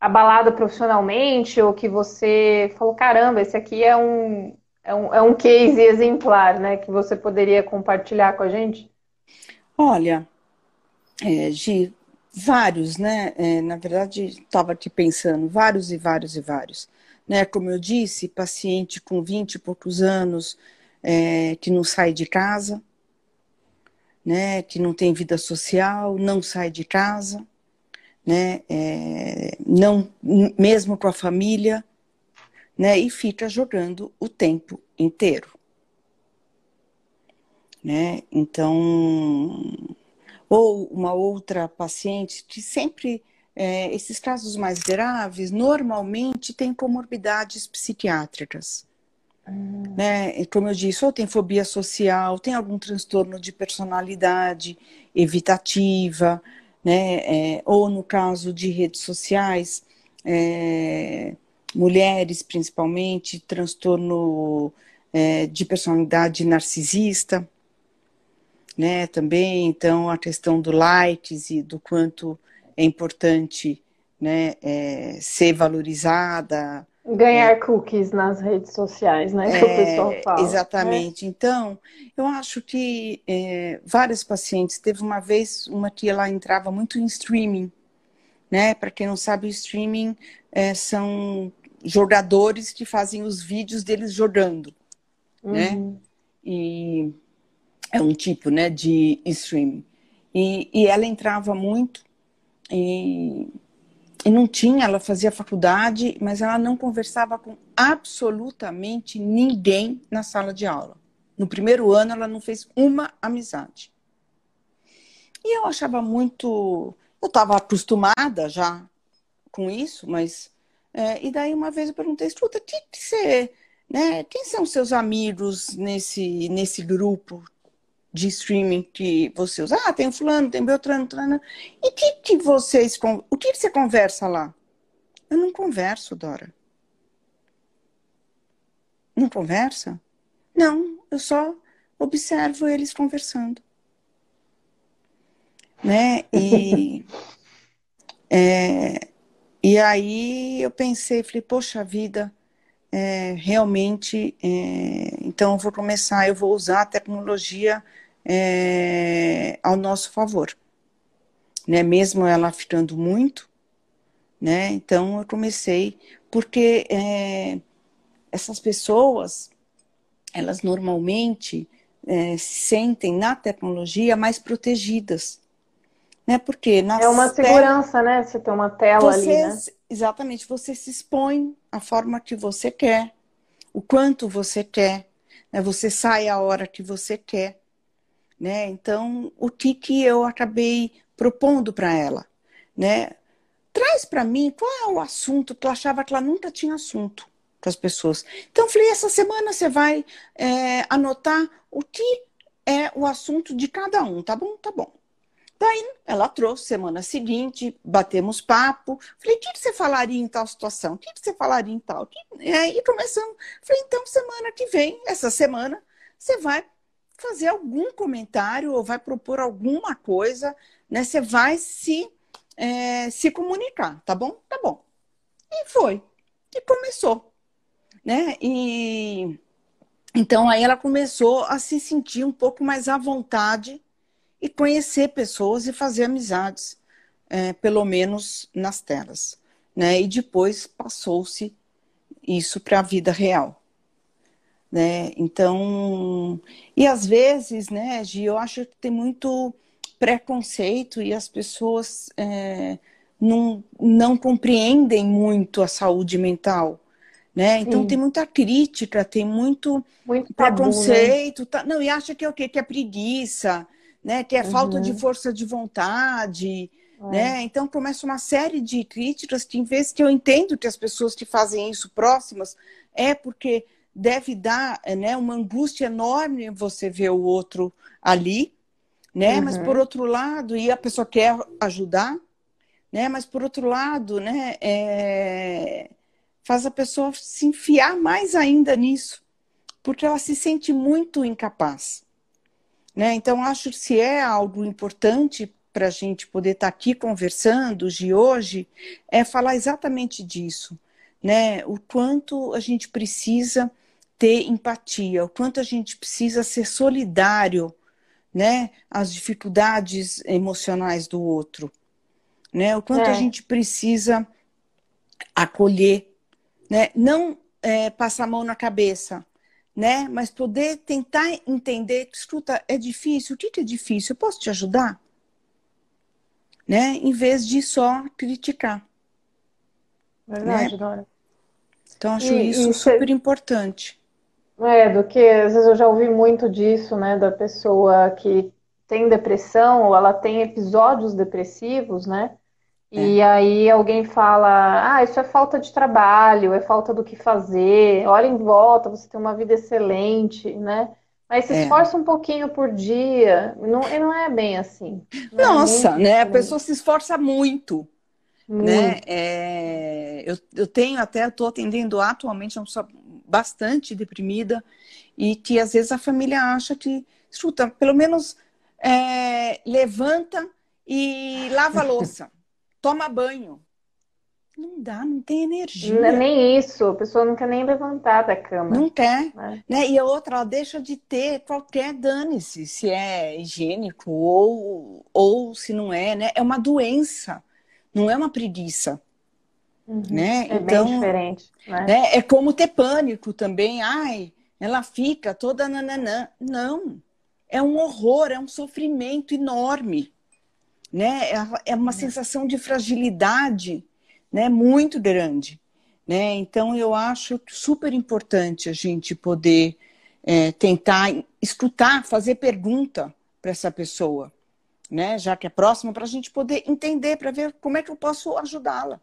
abalado profissionalmente, ou que você falou, caramba, esse aqui é um, é um, é um case exemplar, né, que você poderia compartilhar com a gente? Olha, é, Gi, Vários, né? É, na verdade, estava aqui pensando, vários e vários e vários. Né? Como eu disse, paciente com 20 e poucos anos é, que não sai de casa, né? que não tem vida social, não sai de casa, né? É, não, mesmo com a família, né? e fica jogando o tempo inteiro. Né? Então, ou uma outra paciente que sempre é, esses casos mais graves normalmente têm comorbidades psiquiátricas. Hum. Né? Como eu disse, ou tem fobia social, tem algum transtorno de personalidade evitativa, né? É, ou no caso de redes sociais, é, mulheres principalmente, transtorno é, de personalidade narcisista né, também, então a questão do likes e do quanto é importante, né, é, ser valorizada. Ganhar é, cookies nas redes sociais, né, que o é, pessoal fala. Né? Exatamente. Né? Então, eu acho que é, várias pacientes, teve uma vez uma que ela entrava muito em streaming, né, para quem não sabe, o streaming é, são jogadores que fazem os vídeos deles jogando, né, uhum. né, e é um tipo né, de streaming. E, e ela entrava muito e, e não tinha, ela fazia faculdade, mas ela não conversava com absolutamente ninguém na sala de aula. No primeiro ano, ela não fez uma amizade. E eu achava muito. Eu estava acostumada já com isso, mas. É, e daí uma vez eu perguntei, escuta, que, você, né, quem são seus amigos nesse, nesse grupo de streaming que você usa? Ah, tem fulano, tem Beltrano, Trana. E que, que vocês. O que você conversa lá? Eu não converso, Dora. Não conversa? Não, eu só observo eles conversando. Né? E, é, e aí eu pensei, falei, poxa vida, é, realmente, é, então eu vou começar, eu vou usar a tecnologia é, ao nosso favor. Né? Mesmo ela afetando muito, né? Então eu comecei, porque é, essas pessoas, elas normalmente é, se sentem na tecnologia mais protegidas. Né? Porque é uma segurança, né? Você tem uma tela você, ali, né? Exatamente, você se expõe a forma que você quer, o quanto você quer, né? você sai a hora que você quer. Né? Então, o que, que eu acabei propondo para ela? Né? traz para mim qual é o assunto, que eu achava que ela nunca tinha assunto para as pessoas. Então, eu falei, essa semana você vai é, anotar o que é o assunto de cada um, tá bom? Tá bom. Daí ela trouxe semana seguinte, batemos papo. Falei, o que você falaria em tal situação? O que você falaria em tal? E aí começamos. Falei, então, semana que vem, essa semana, você vai fazer algum comentário ou vai propor alguma coisa, né? Você vai se é, se comunicar, tá bom? Tá bom. E foi. E começou. Né? E então aí ela começou a se sentir um pouco mais à vontade e conhecer pessoas e fazer amizades, é, pelo menos nas telas. Né? E depois passou-se isso para a vida real. Né? Então, e às vezes, né, Gi, eu acho que tem muito preconceito e as pessoas é, não, não compreendem muito a saúde mental. Né? Então Sim. tem muita crítica, tem muito, muito preconceito, tabu, né? tá, não, e acha que é o quê? Que é preguiça, né? Que é uhum. falta de força de vontade, é. né? Então começa uma série de críticas que, em vez que eu entendo que as pessoas que fazem isso próximas, é porque deve dar né, uma angústia enorme você ver o outro ali, né? Uhum. Mas por outro lado, e a pessoa quer ajudar, né? Mas por outro lado, né? É... Faz a pessoa se enfiar mais ainda nisso, porque ela se sente muito incapaz, né? Então acho que se é algo importante para a gente poder estar tá aqui conversando de hoje, é falar exatamente disso, né? O quanto a gente precisa ter empatia, o quanto a gente precisa ser solidário né, as dificuldades emocionais do outro, né, o quanto é. a gente precisa acolher, né, não é, passar a mão na cabeça, né, mas poder tentar entender, escuta, é difícil, o que, que é difícil? Eu posso te ajudar? Né, em vez de só criticar. Verdade, né? Dora. Então, acho e, isso e super importante. É, do que às vezes eu já ouvi muito disso, né, da pessoa que tem depressão ou ela tem episódios depressivos, né? E é. aí alguém fala: ah, isso é falta de trabalho, é falta do que fazer, olha em volta, você tem uma vida excelente, né? Mas se é. esforça um pouquinho por dia, não, não é bem assim. É Nossa, né? Assim. A pessoa se esforça muito. muito. Né? É, eu, eu tenho até, estou atendendo atualmente uma pessoa bastante deprimida e que às vezes a família acha que, escuta, pelo menos é, levanta e lava a louça, toma banho. Não dá, não tem energia. Não é nem isso, a pessoa não quer nem levantar da cama. Não quer. Né? né? E a outra, ela deixa de ter qualquer dane-se, se é higiênico ou, ou se não é, né? É uma doença, não é uma preguiça. Uhum. Né? É então, bem diferente. Né? né? É como ter pânico também. Ai, ela fica toda nananã. Não. É um horror, é um sofrimento enorme. Né? É, é uma uhum. sensação de fragilidade né? muito grande. Né? Então, eu acho super importante a gente poder é, tentar escutar, fazer pergunta para essa pessoa. né, já que é próxima, para a gente poder entender, para ver como é que eu posso ajudá-la.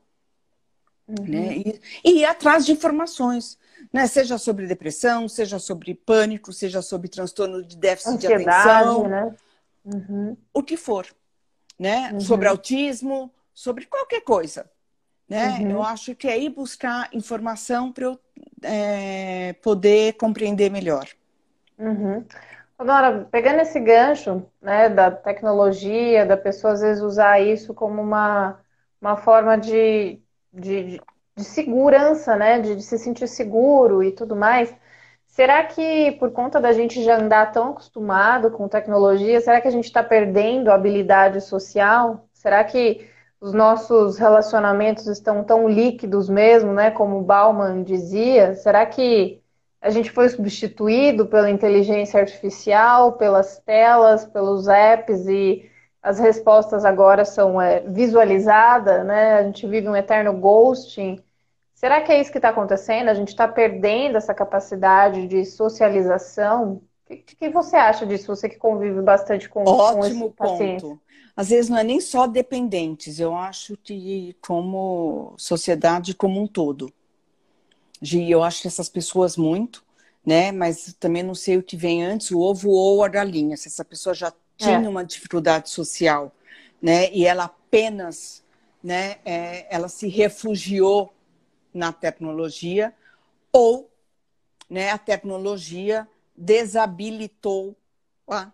Uhum. Né? E, e ir atrás de informações, né? seja sobre depressão, seja sobre pânico, seja sobre transtorno de déficit Ansiedade, de atenção, né? Uhum. o que for. Né? Uhum. Sobre autismo, sobre qualquer coisa. Né? Uhum. Eu acho que é ir buscar informação para eu é, poder compreender melhor. Uhum. Agora, pegando esse gancho né, da tecnologia, da pessoa às vezes usar isso como uma, uma forma de, de, de segurança, né, de, de se sentir seguro e tudo mais, será que por conta da gente já andar tão acostumado com tecnologia, será que a gente está perdendo a habilidade social? Será que os nossos relacionamentos estão tão líquidos mesmo, né, como Bauman dizia? Será que a gente foi substituído pela inteligência artificial, pelas telas, pelos apps e as respostas agora são é, visualizadas, né? A gente vive um eterno ghosting. Será que é isso que está acontecendo? A gente está perdendo essa capacidade de socialização? O que, que, você acha disso? Você que convive bastante com, Ótimo com ponto. Às vezes não é nem só dependentes, eu acho que como sociedade como um todo. Gi, eu acho que essas pessoas muito, né? Mas também não sei o que vem antes, o ovo ou a galinha. Se essa pessoa já tinha é. uma dificuldade social, né? E ela apenas, né? É, ela se refugiou na tecnologia ou, né? A tecnologia desabilitou a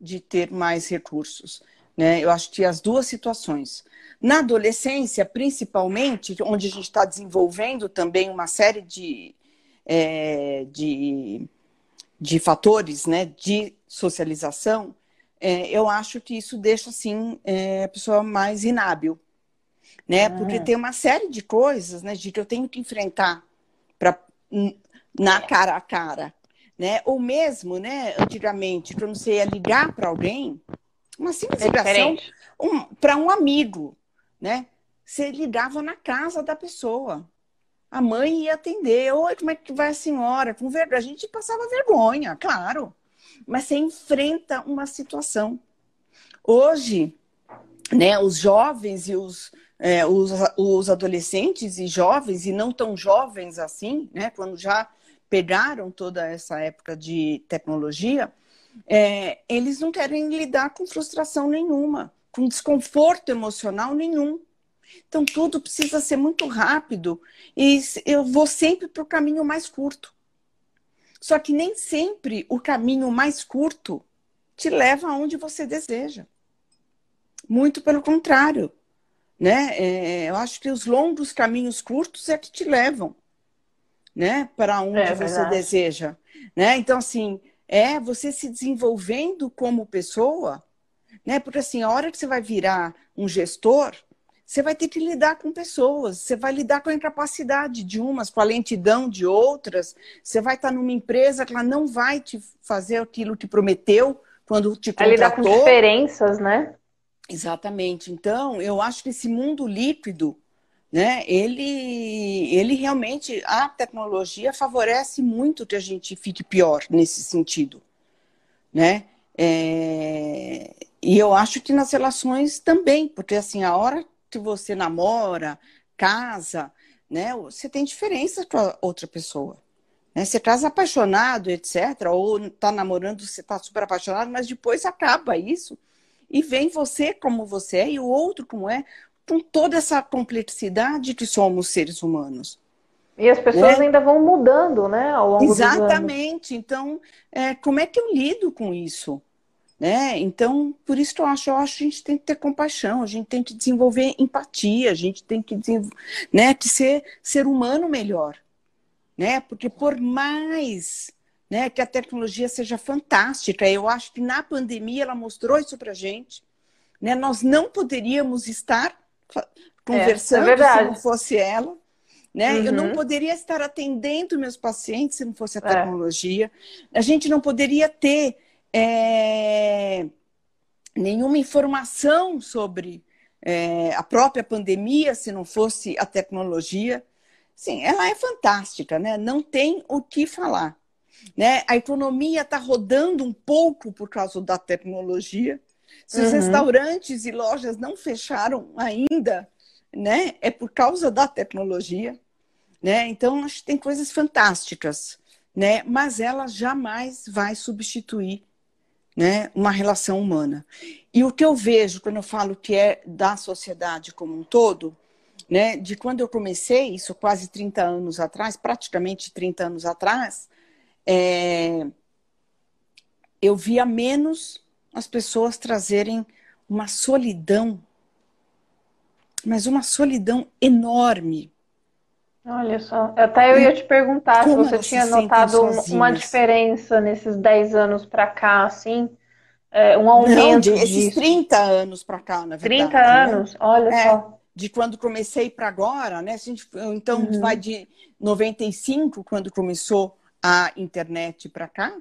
de ter mais recursos. Né? Eu acho que as duas situações. Na adolescência, principalmente, onde a gente está desenvolvendo também uma série de, é, de, de fatores né, de socialização, é, eu acho que isso deixa assim, é, a pessoa mais inábil. Né? Ah. Porque tem uma série de coisas né, de que eu tenho que enfrentar pra, na cara a cara. Né? Ou mesmo, né, antigamente, quando você ia ligar para alguém, uma simples é ligação um, para um amigo, né? Você ligava na casa da pessoa. A mãe ia atender. Oi, como é que vai a senhora? Com vergonha. A gente passava vergonha, claro. Mas você enfrenta uma situação. Hoje, né, os jovens e os, é, os, os adolescentes e jovens, e não tão jovens assim, né, quando já pegaram toda essa época de tecnologia, é, eles não querem lidar com frustração nenhuma, com desconforto emocional nenhum. Então, tudo precisa ser muito rápido e eu vou sempre para o caminho mais curto. Só que nem sempre o caminho mais curto te leva aonde você deseja. Muito pelo contrário. Né? É, eu acho que os longos caminhos curtos é que te levam né? para onde é, você verdade. deseja. Né? Então, assim, é você se desenvolvendo como pessoa, né? Porque assim, a hora que você vai virar um gestor, você vai ter que lidar com pessoas, você vai lidar com a incapacidade de umas, com a lentidão de outras, você vai estar numa empresa que ela não vai te fazer aquilo que prometeu quando te contratou. Vai lidar com diferenças, né? Exatamente. Então, eu acho que esse mundo líquido né? Ele, ele realmente, a tecnologia favorece muito que a gente fique pior nesse sentido, né? É, e eu acho que nas relações também, porque assim, a hora que você namora, casa, né? Você tem diferença com a outra pessoa. Né? Você casa apaixonado, etc. Ou tá namorando, você tá super apaixonado, mas depois acaba isso. E vem você como você é e o outro como é com toda essa complexidade que somos seres humanos. E as pessoas né? ainda vão mudando, né, ao longo Exatamente. Então, é, como é que eu lido com isso? Né? Então, por isso que eu acho, eu acho que a gente tem que ter compaixão, a gente tem que desenvolver empatia, a gente tem que, né, que ser ser humano melhor, né? Porque por mais né, que a tecnologia seja fantástica, eu acho que na pandemia ela mostrou isso para gente, né? Nós não poderíamos estar conversando é, é se não fosse ela. Né? Uhum. Eu não uhum. poderia estar atendendo meus pacientes se não fosse a é. tecnologia. É. A gente não poderia ter é, nenhuma informação sobre é, a própria pandemia se não fosse a tecnologia. Sim, ela é fantástica, né? Não tem o que falar. Né? A economia está rodando um pouco por causa da tecnologia. Se os uhum. restaurantes e lojas não fecharam ainda, né, é por causa da tecnologia, né? Então, acho que tem coisas fantásticas, né? Mas ela jamais vai substituir, né, uma relação humana. E o que eu vejo quando eu falo que é da sociedade como um todo, né, de quando eu comecei, isso quase 30 anos atrás, praticamente 30 anos atrás, é, eu via menos as pessoas trazerem uma solidão, mas uma solidão enorme. Olha só, até eu ia te perguntar Como se você tinha notado uma diferença nesses 10 anos para cá, assim, é, um aumento Não, esses disso. 30 anos para cá, na verdade. 30 né? anos, né? olha é, só. De quando comecei para agora, né? Gente, então, uhum. vai de 95, quando começou a internet para cá,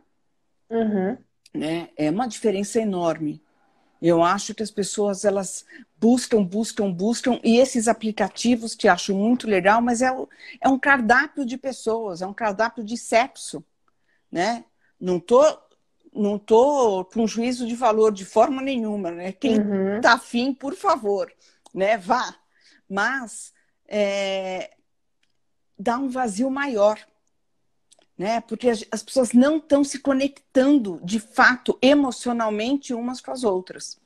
uhum né? É uma diferença enorme. Eu acho que as pessoas elas buscam, buscam, buscam e esses aplicativos que acho muito legal, mas é, é um cardápio de pessoas, é um cardápio de sexo, né? Não tô não tô com juízo de valor de forma nenhuma, né? Quem uhum. tá afim, por favor, né? Vá. Mas é, dá um vazio maior né? Porque as pessoas não estão se conectando de fato emocionalmente umas com as outras.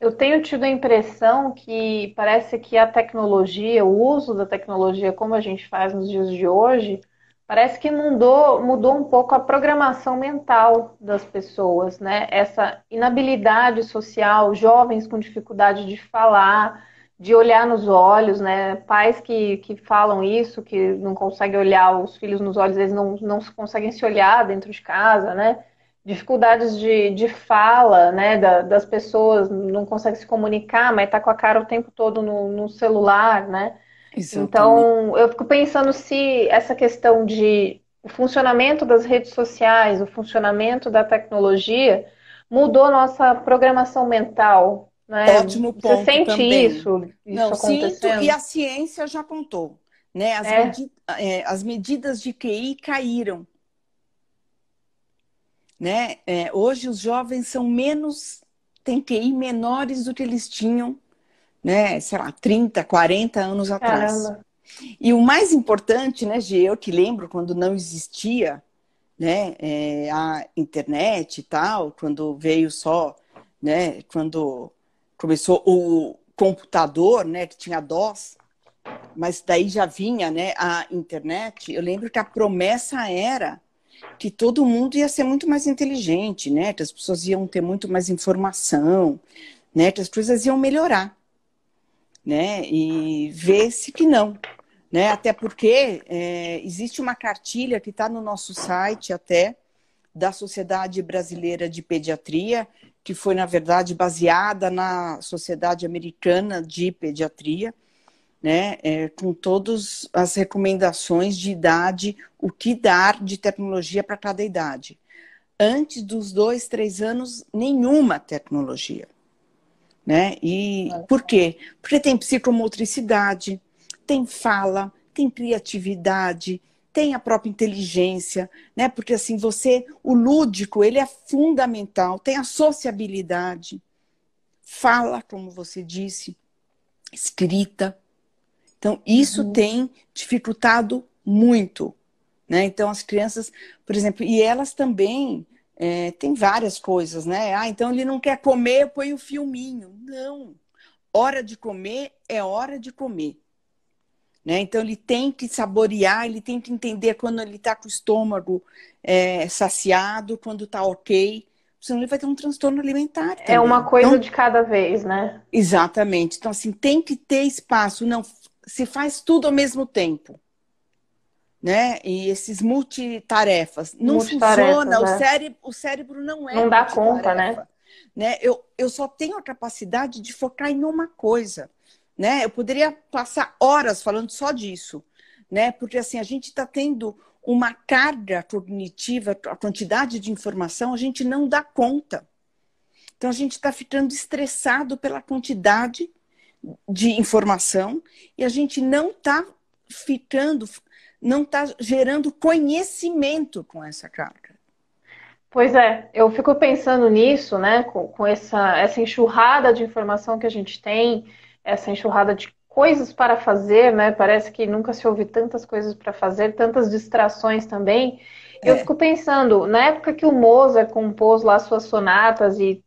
Eu tenho tido a impressão que parece que a tecnologia, o uso da tecnologia como a gente faz nos dias de hoje, parece que mudou, mudou um pouco a programação mental das pessoas, né? Essa inabilidade social, jovens com dificuldade de falar, de olhar nos olhos, né? Pais que, que falam isso, que não conseguem olhar os filhos nos olhos, eles não, não conseguem se olhar dentro de casa, né? Dificuldades de, de fala, né? Da, das pessoas, não conseguem se comunicar, mas tá com a cara o tempo todo no, no celular, né? Exatamente. Então, eu fico pensando se essa questão de o funcionamento das redes sociais, o funcionamento da tecnologia mudou nossa programação mental, né? Ótimo ponto. Você sente também. isso, isso Não, sinto e a ciência já contou. Né? As, é. medi é, as medidas de QI caíram. Né? É, hoje os jovens são menos, têm QI menores do que eles tinham, né? sei lá, 30, 40 anos atrás. Caramba. E o mais importante, né, Gê, eu que lembro quando não existia né, é, a internet e tal, quando veio só, né, quando começou o computador, né, que tinha DOS, mas daí já vinha, né, a internet. Eu lembro que a promessa era que todo mundo ia ser muito mais inteligente, né, que as pessoas iam ter muito mais informação, né, que as coisas iam melhorar, né, e vê-se que não, né, até porque é, existe uma cartilha que está no nosso site até da Sociedade Brasileira de Pediatria que foi, na verdade, baseada na Sociedade Americana de Pediatria, né, é, com todas as recomendações de idade, o que dar de tecnologia para cada idade. Antes dos dois, três anos, nenhuma tecnologia. Né? E por quê? Porque tem psicomotricidade, tem fala, tem criatividade, tem a própria inteligência, né? Porque assim, você, o lúdico, ele é fundamental, tem a sociabilidade, fala, como você disse, escrita. Então, isso uhum. tem dificultado muito, né? Então, as crianças, por exemplo, e elas também é, tem várias coisas, né? Ah, então ele não quer comer, põe o filminho. Não. Hora de comer é hora de comer. Né? Então, ele tem que saborear, ele tem que entender quando ele está com o estômago é, saciado, quando está ok, senão ele vai ter um transtorno alimentar. Também. É uma coisa então, de cada vez, né? Exatamente. Então, assim, tem que ter espaço, não se faz tudo ao mesmo tempo. Né? E esses multitarefas. Não funciona, o, né? cérebro, o cérebro não é. Não dá conta, né? né? Eu, eu só tenho a capacidade de focar em uma coisa né? Eu poderia passar horas falando só disso, né? Porque assim a gente está tendo uma carga cognitiva, a quantidade de informação a gente não dá conta. Então a gente está ficando estressado pela quantidade de informação e a gente não está ficando, não está gerando conhecimento com essa carga. Pois é, eu fico pensando nisso, né, com, com essa, essa enxurrada de informação que a gente tem, essa enxurrada de coisas para fazer, né? Parece que nunca se ouve tantas coisas para fazer, tantas distrações também. É. Eu fico pensando, na época que o Mozart compôs lá suas sonatas e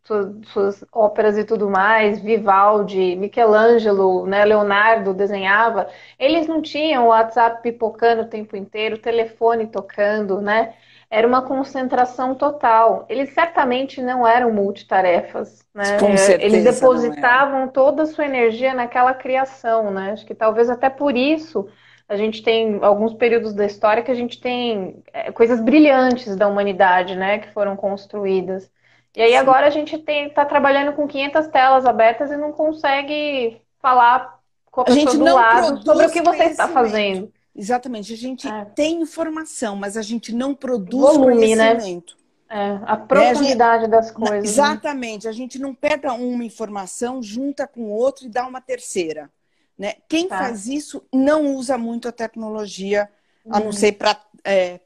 suas óperas e tudo mais, Vivaldi, Michelangelo, né, Leonardo desenhava, eles não tinham o WhatsApp pipocando o tempo inteiro, o telefone tocando, né? Era uma concentração total. Eles certamente não eram multitarefas, né? Com certeza Eles depositavam toda a sua energia naquela criação, né? Acho que talvez até por isso a gente tem alguns períodos da história que a gente tem é, coisas brilhantes da humanidade, né, que foram construídas. E aí Sim. agora a gente está trabalhando com 500 telas abertas e não consegue falar com a, a pessoa do lado sobre o que você está fazendo. Exatamente. A gente é. tem informação, mas a gente não produz Volume, né? conhecimento. Né? É, a profundidade é, gente, das coisas. Né? Exatamente. Né? A gente não pega uma informação, junta com outra e dá uma terceira. Né? Quem tá. faz isso não usa muito a tecnologia, a não uhum. ser para é,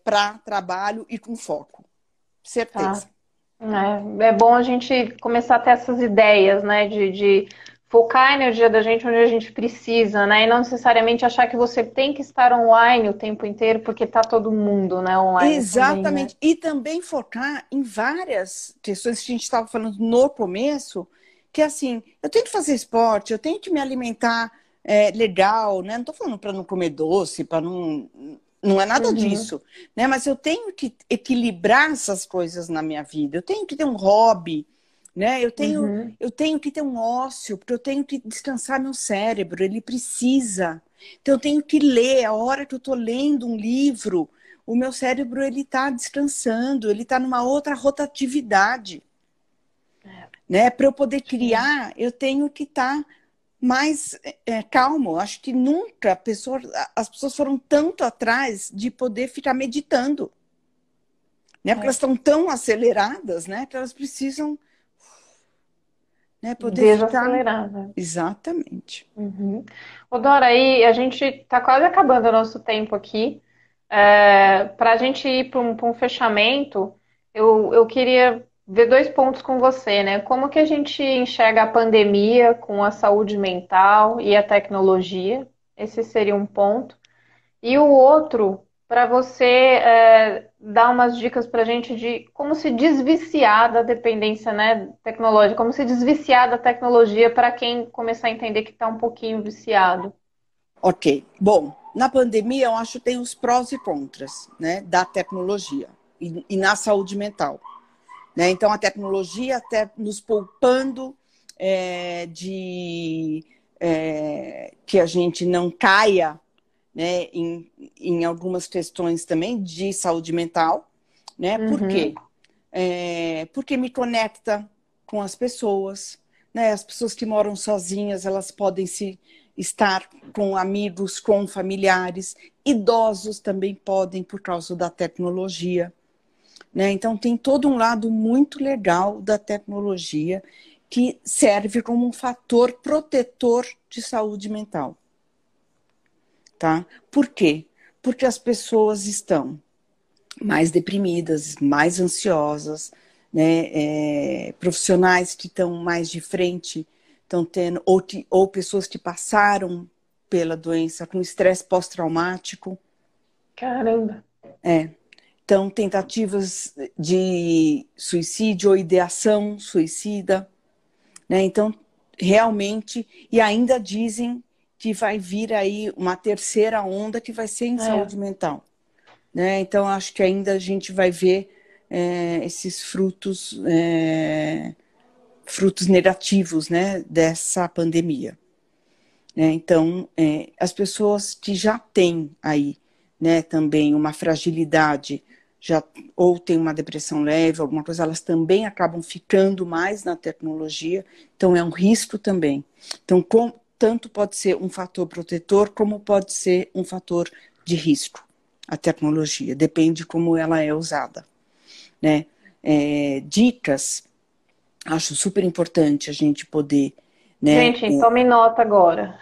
trabalho e com foco. Certeza. Tá. É, é, bom a gente começar a ter essas ideias, né? De, de focar a energia da gente onde a gente precisa, né? E não necessariamente achar que você tem que estar online o tempo inteiro, porque está todo mundo, né, online. Exatamente. Também, né? E também focar em várias questões que a gente estava falando no começo, que é assim, eu tenho que fazer esporte, eu tenho que me alimentar é, legal, né? Não estou falando para não comer doce, para não. Não é nada uhum. disso, né? Mas eu tenho que equilibrar essas coisas na minha vida. Eu tenho que ter um hobby, né? Eu tenho, uhum. eu tenho que ter um ócio, porque eu tenho que descansar meu cérebro, ele precisa. Então eu tenho que ler, a hora que eu estou lendo um livro, o meu cérebro ele está descansando, ele está numa outra rotatividade. É. Né? Para eu poder criar, eu tenho que estar tá mais é, calmo. Acho que nunca pessoa, as pessoas foram tanto atrás de poder ficar meditando. Né? Porque é. elas estão tão aceleradas, né? Que elas precisam né? Poder Desacelerada. Ficar... Exatamente. Uhum. Ô, Dora, aí a gente está quase acabando o nosso tempo aqui. É, Para a gente ir para um, um, fechamento, eu, eu queria ver dois pontos com você, né? Como que a gente enxerga a pandemia com a saúde mental e a tecnologia? Esse seria um ponto. E o outro, para você é, dar umas dicas para a gente de como se desviciar da dependência né, tecnológica, como se desviciar da tecnologia para quem começar a entender que está um pouquinho viciado. Ok. Bom, na pandemia eu acho que tem os prós e contras né, da tecnologia e, e na saúde mental. Né? Então, a tecnologia até nos poupando é, de é, que a gente não caia né, em, em algumas questões também de saúde mental, né? Uhum. Por quê? É, porque me conecta com as pessoas, né? As pessoas que moram sozinhas, elas podem se estar com amigos, com familiares, idosos também podem por causa da tecnologia, né? Então tem todo um lado muito legal da tecnologia que serve como um fator protetor de saúde mental tá? Por quê? Porque as pessoas estão mais deprimidas, mais ansiosas, né? É, profissionais que estão mais de frente estão tendo, ou, que, ou pessoas que passaram pela doença com estresse pós-traumático. Caramba! É. Então, tentativas de suicídio ou ideação suicida. Né? Então, realmente, e ainda dizem que vai vir aí uma terceira onda que vai ser em é. saúde mental. Né? Então, acho que ainda a gente vai ver é, esses frutos, é, frutos negativos né, dessa pandemia. Né? Então, é, as pessoas que já têm aí né, também uma fragilidade, já ou tem uma depressão leve, alguma coisa, elas também acabam ficando mais na tecnologia, então é um risco também. Então, com, tanto pode ser um fator protetor, como pode ser um fator de risco. A tecnologia, depende como ela é usada. Né? É, dicas, acho super importante a gente poder. Né, gente, é, tome nota agora.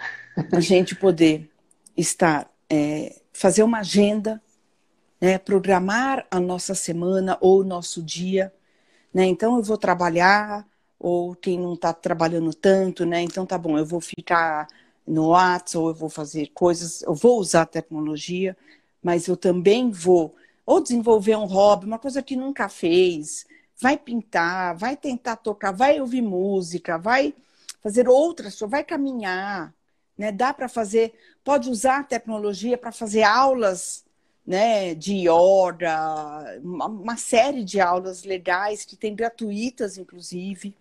A gente poder estar, é, fazer uma agenda né? programar a nossa semana ou o nosso dia. Né? Então, eu vou trabalhar, ou quem não está trabalhando tanto, né? Então, tá bom, eu vou ficar no WhatsApp, ou eu vou fazer coisas, eu vou usar tecnologia, mas eu também vou ou desenvolver um hobby, uma coisa que nunca fez, vai pintar, vai tentar tocar, vai ouvir música, vai fazer outras vai caminhar, né? Dá para fazer, pode usar a tecnologia para fazer aulas, né, de yoga, uma série de aulas legais que tem gratuitas, inclusive,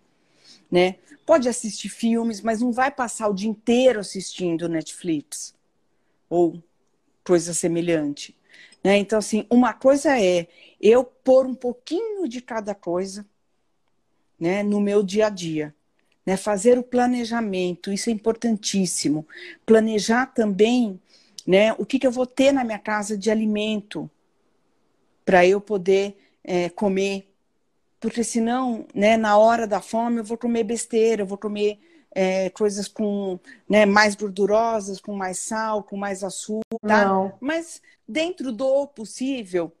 né? Pode assistir filmes, mas não vai passar o dia inteiro assistindo Netflix ou coisa semelhante. Né? Então, assim, uma coisa é eu pôr um pouquinho de cada coisa né, no meu dia a dia. Né? Fazer o planejamento, isso é importantíssimo. Planejar também né, o que, que eu vou ter na minha casa de alimento para eu poder é, comer. Porque senão, né, na hora da fome, eu vou comer besteira, eu vou comer é, coisas com né, mais gordurosas, com mais sal, com mais açúcar. Tá? Mas dentro do possível,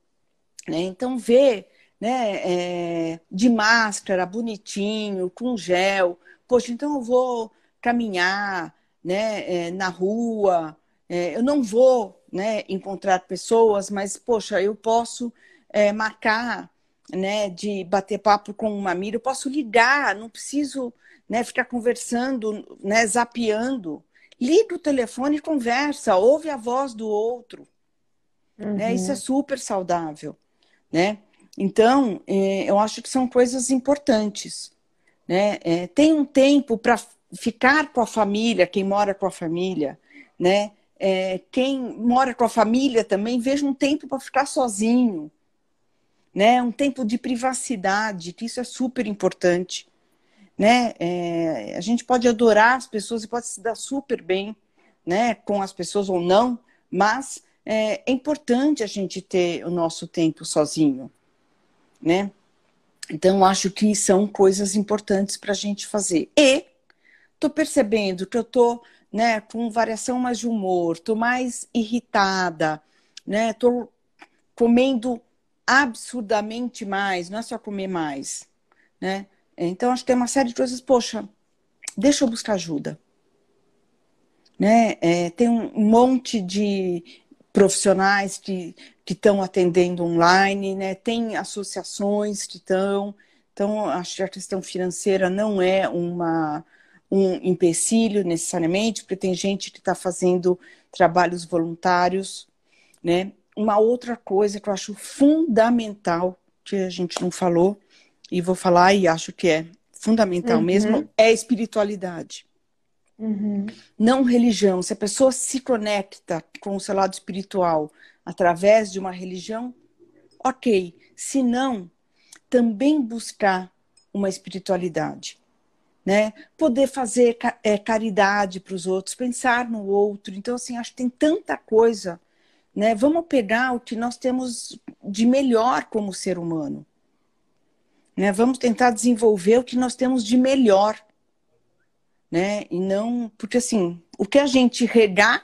né? Então ver né, é, de máscara, bonitinho, com gel. Poxa, então eu vou caminhar né, é, na rua, é, eu não vou né, encontrar pessoas, mas, poxa, eu posso é, marcar né, de bater papo com uma amiga, eu posso ligar, não preciso né, ficar conversando, né, zapeando. Liga o telefone e conversa, ouve a voz do outro. Uhum. Né? Isso é super saudável. Né? Então, é, eu acho que são coisas importantes. Né? É, tem um tempo para ficar com a família, quem mora com a família, né? É, quem mora com a família também, veja um tempo para ficar sozinho, né? Um tempo de privacidade, que isso é super importante né? É, a gente pode adorar as pessoas e pode se dar super bem, né? Com as pessoas ou não, mas é, é importante a gente ter o nosso tempo sozinho, né? Então, acho que são coisas importantes para a gente fazer. E estou percebendo que eu estou né, com variação mais de humor, estou mais irritada, né? Estou comendo absurdamente mais, não é só comer mais, né? Então, acho que tem uma série de coisas, poxa, deixa eu buscar ajuda. Né? É, tem um monte de profissionais que estão atendendo online, né? tem associações que estão. Então, acho que a questão financeira não é uma, um empecilho necessariamente, porque tem gente que está fazendo trabalhos voluntários. Né? Uma outra coisa que eu acho fundamental, que a gente não falou, e vou falar e acho que é fundamental uhum. mesmo, é espiritualidade. Uhum. Não religião. Se a pessoa se conecta com o seu lado espiritual através de uma religião, ok. Se não, também buscar uma espiritualidade. Né? Poder fazer é, caridade para os outros, pensar no outro. Então, assim, acho que tem tanta coisa. Né? Vamos pegar o que nós temos de melhor como ser humano. Né? Vamos tentar desenvolver o que nós temos de melhor. Né? E não. Porque assim, o que a gente regar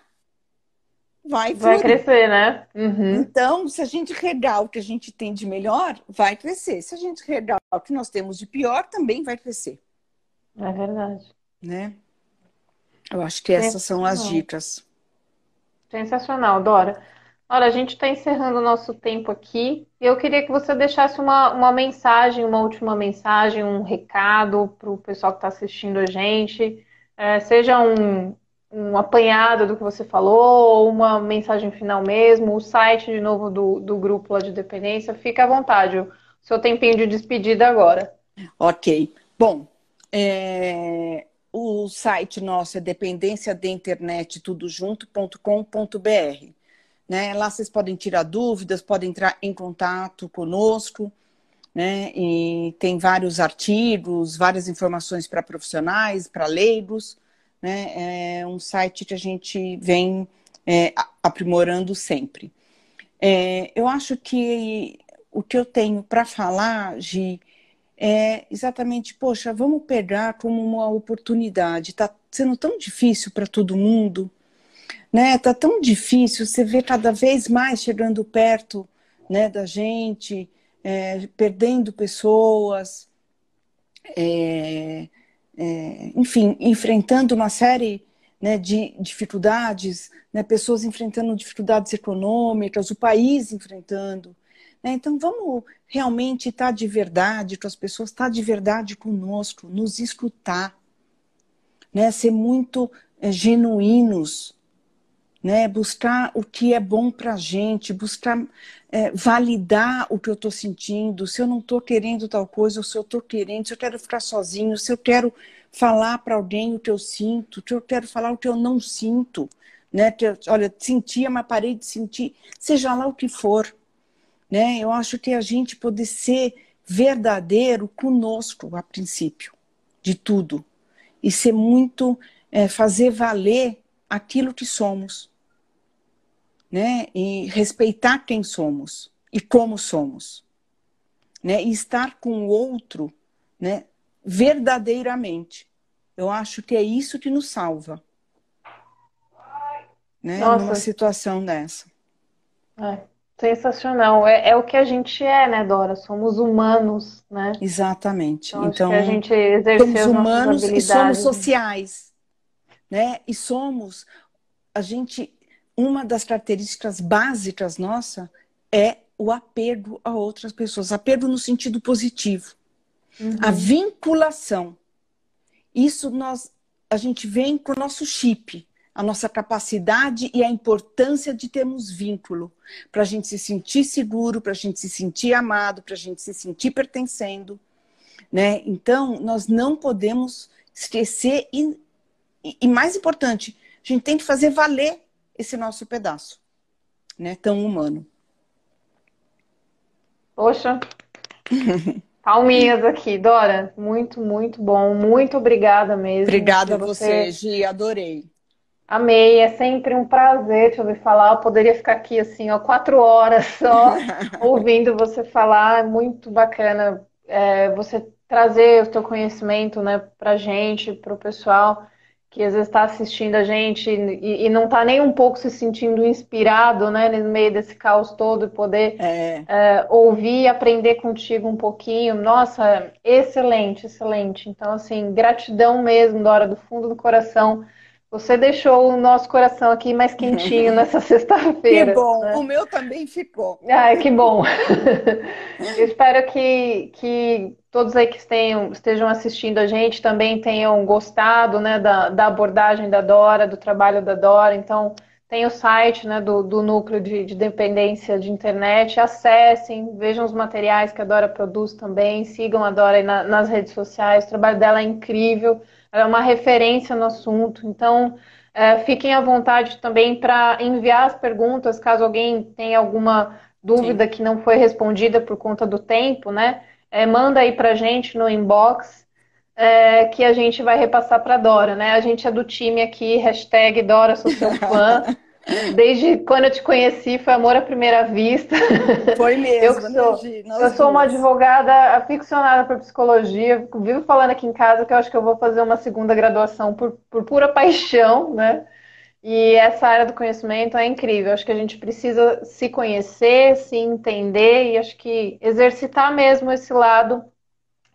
vai Vai crescer, né? Uhum. Então, se a gente regar o que a gente tem de melhor, vai crescer. Se a gente regar o que nós temos de pior, também vai crescer. É verdade. Né? Eu acho que essas são as dicas. Sensacional, Dora. Olha, a gente está encerrando o nosso tempo aqui. Eu queria que você deixasse uma, uma mensagem, uma última mensagem, um recado para o pessoal que está assistindo a gente. É, seja um, um apanhado do que você falou, ou uma mensagem final mesmo, o site de novo do, do grupo lá de dependência. Fica à vontade, o seu tempinho de despedida agora. Ok. Bom, é, o site nosso é dependência da internet tudo junto.com.br. Né? Lá vocês podem tirar dúvidas, podem entrar em contato conosco. Né? E tem vários artigos, várias informações para profissionais, para leigos. Né? É um site que a gente vem é, aprimorando sempre. É, eu acho que o que eu tenho para falar, Gi, é exatamente, poxa, vamos pegar como uma oportunidade. Está sendo tão difícil para todo mundo, né? Tá tão difícil, você vê cada vez mais chegando perto, né, da gente, é, perdendo pessoas, é, é, enfim, enfrentando uma série né, de dificuldades, né, pessoas enfrentando dificuldades econômicas, o país enfrentando. Né? Então, vamos realmente estar de verdade com as pessoas, estar de verdade conosco, nos escutar, né, ser muito é, genuínos, né, buscar o que é bom para a gente, buscar é, validar o que eu estou sentindo, se eu não estou querendo tal coisa, ou se eu estou querendo, se eu quero ficar sozinho, se eu quero falar para alguém o que eu sinto, se eu quero falar o que eu não sinto, né? Que eu, olha, sentia, mas parei de sentir, seja lá o que for, né? Eu acho que a gente poder ser verdadeiro conosco a princípio de tudo e ser muito é, fazer valer aquilo que somos né? E respeitar quem somos e como somos, né? E estar com o outro, né? Verdadeiramente. Eu acho que é isso que nos salva, né? Nossa. Numa situação dessa. É, sensacional. É, é o que a gente é, né, Dora? Somos humanos, né? Exatamente. Então, então a gente somos humanos e somos sociais, né? E somos a gente uma das características básicas nossa é o apego a outras pessoas, apego no sentido positivo. Uhum. A vinculação. Isso nós a gente vem com o nosso chip, a nossa capacidade e a importância de termos vínculo, para a gente se sentir seguro, para a gente se sentir amado, para a gente se sentir pertencendo. Né? Então, nós não podemos esquecer e, e mais importante, a gente tem que fazer valer esse nosso pedaço, né? Tão humano. Poxa, palminhas aqui, Dora. Muito, muito bom. Muito obrigada mesmo. Obrigada a você, Gi. Adorei. Amei, é sempre um prazer te ouvir falar. Eu poderia ficar aqui assim, ó, quatro horas só ouvindo você falar. É muito bacana é, você trazer o teu conhecimento, né, pra gente, pro pessoal que às vezes está assistindo a gente e, e não está nem um pouco se sentindo inspirado, né, no meio desse caos todo e poder é. É, ouvir e aprender contigo um pouquinho. Nossa, excelente, excelente. Então, assim, gratidão mesmo, Dora, do fundo do coração. Você deixou o nosso coração aqui mais quentinho nessa sexta-feira. Que bom, né? o meu também ficou. Ai, que bom. Espero que, que todos aí que estejam, estejam assistindo a gente também tenham gostado né, da, da abordagem da Dora, do trabalho da Dora. Então, tem o site né, do, do núcleo de, de, dependência de internet. Acessem, vejam os materiais que a Dora produz também, sigam a Dora na, nas redes sociais. O trabalho dela é incrível, ela é uma referência no assunto. Então, é, fiquem à vontade também para enviar as perguntas, caso alguém tenha alguma dúvida Sim. que não foi respondida por conta do tempo, né? É, manda aí pra gente no inbox é, que a gente vai repassar pra Dora, né? A gente é do time aqui, hashtag Dora, sou seu fã. Desde quando eu te conheci, foi amor à primeira vista. Foi mesmo. Eu sou, eu sou uma advogada aficionada por psicologia, vivo falando aqui em casa que eu acho que eu vou fazer uma segunda graduação por, por pura paixão, né? E essa área do conhecimento é incrível. Acho que a gente precisa se conhecer, se entender e acho que exercitar mesmo esse lado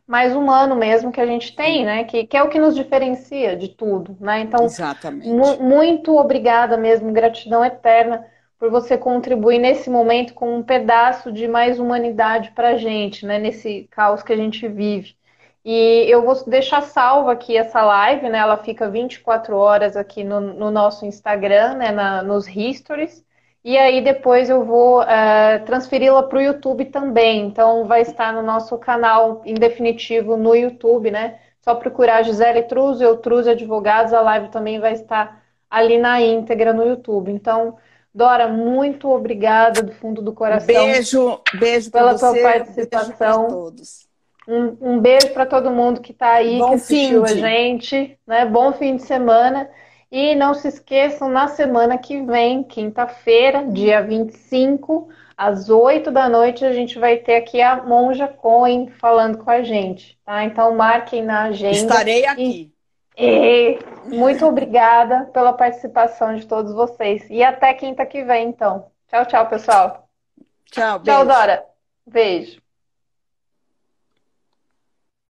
mais humano mesmo que a gente tem, né? Que, que é o que nos diferencia de tudo, né? Então, mu muito obrigada mesmo, gratidão eterna por você contribuir nesse momento com um pedaço de mais humanidade para a gente, né? Nesse caos que a gente vive. E eu vou deixar salva aqui essa live, né? Ela fica 24 horas aqui no, no nosso Instagram, né? Na, nos histories. E aí depois eu vou uh, transferi-la para o YouTube também. Então vai estar no nosso canal em definitivo no YouTube, né? Só procurar Gisele Truz ou Truz Advogados, a live também vai estar ali na íntegra no YouTube. Então, Dora, muito obrigada do fundo do coração. Beijo, beijo pela tua participação. Beijo todos. Um, um beijo para todo mundo que está aí, Bom que assistiu a gente. Né? Bom fim de semana. E não se esqueçam, na semana que vem, quinta-feira, dia 25, às 8 da noite, a gente vai ter aqui a Monja Cohen falando com a gente. Tá? Então marquem na agenda. Estarei aqui. E, e muito obrigada pela participação de todos vocês. E até quinta que vem, então. Tchau, tchau, pessoal. Tchau, beijo. Tchau, Dora. Beijo.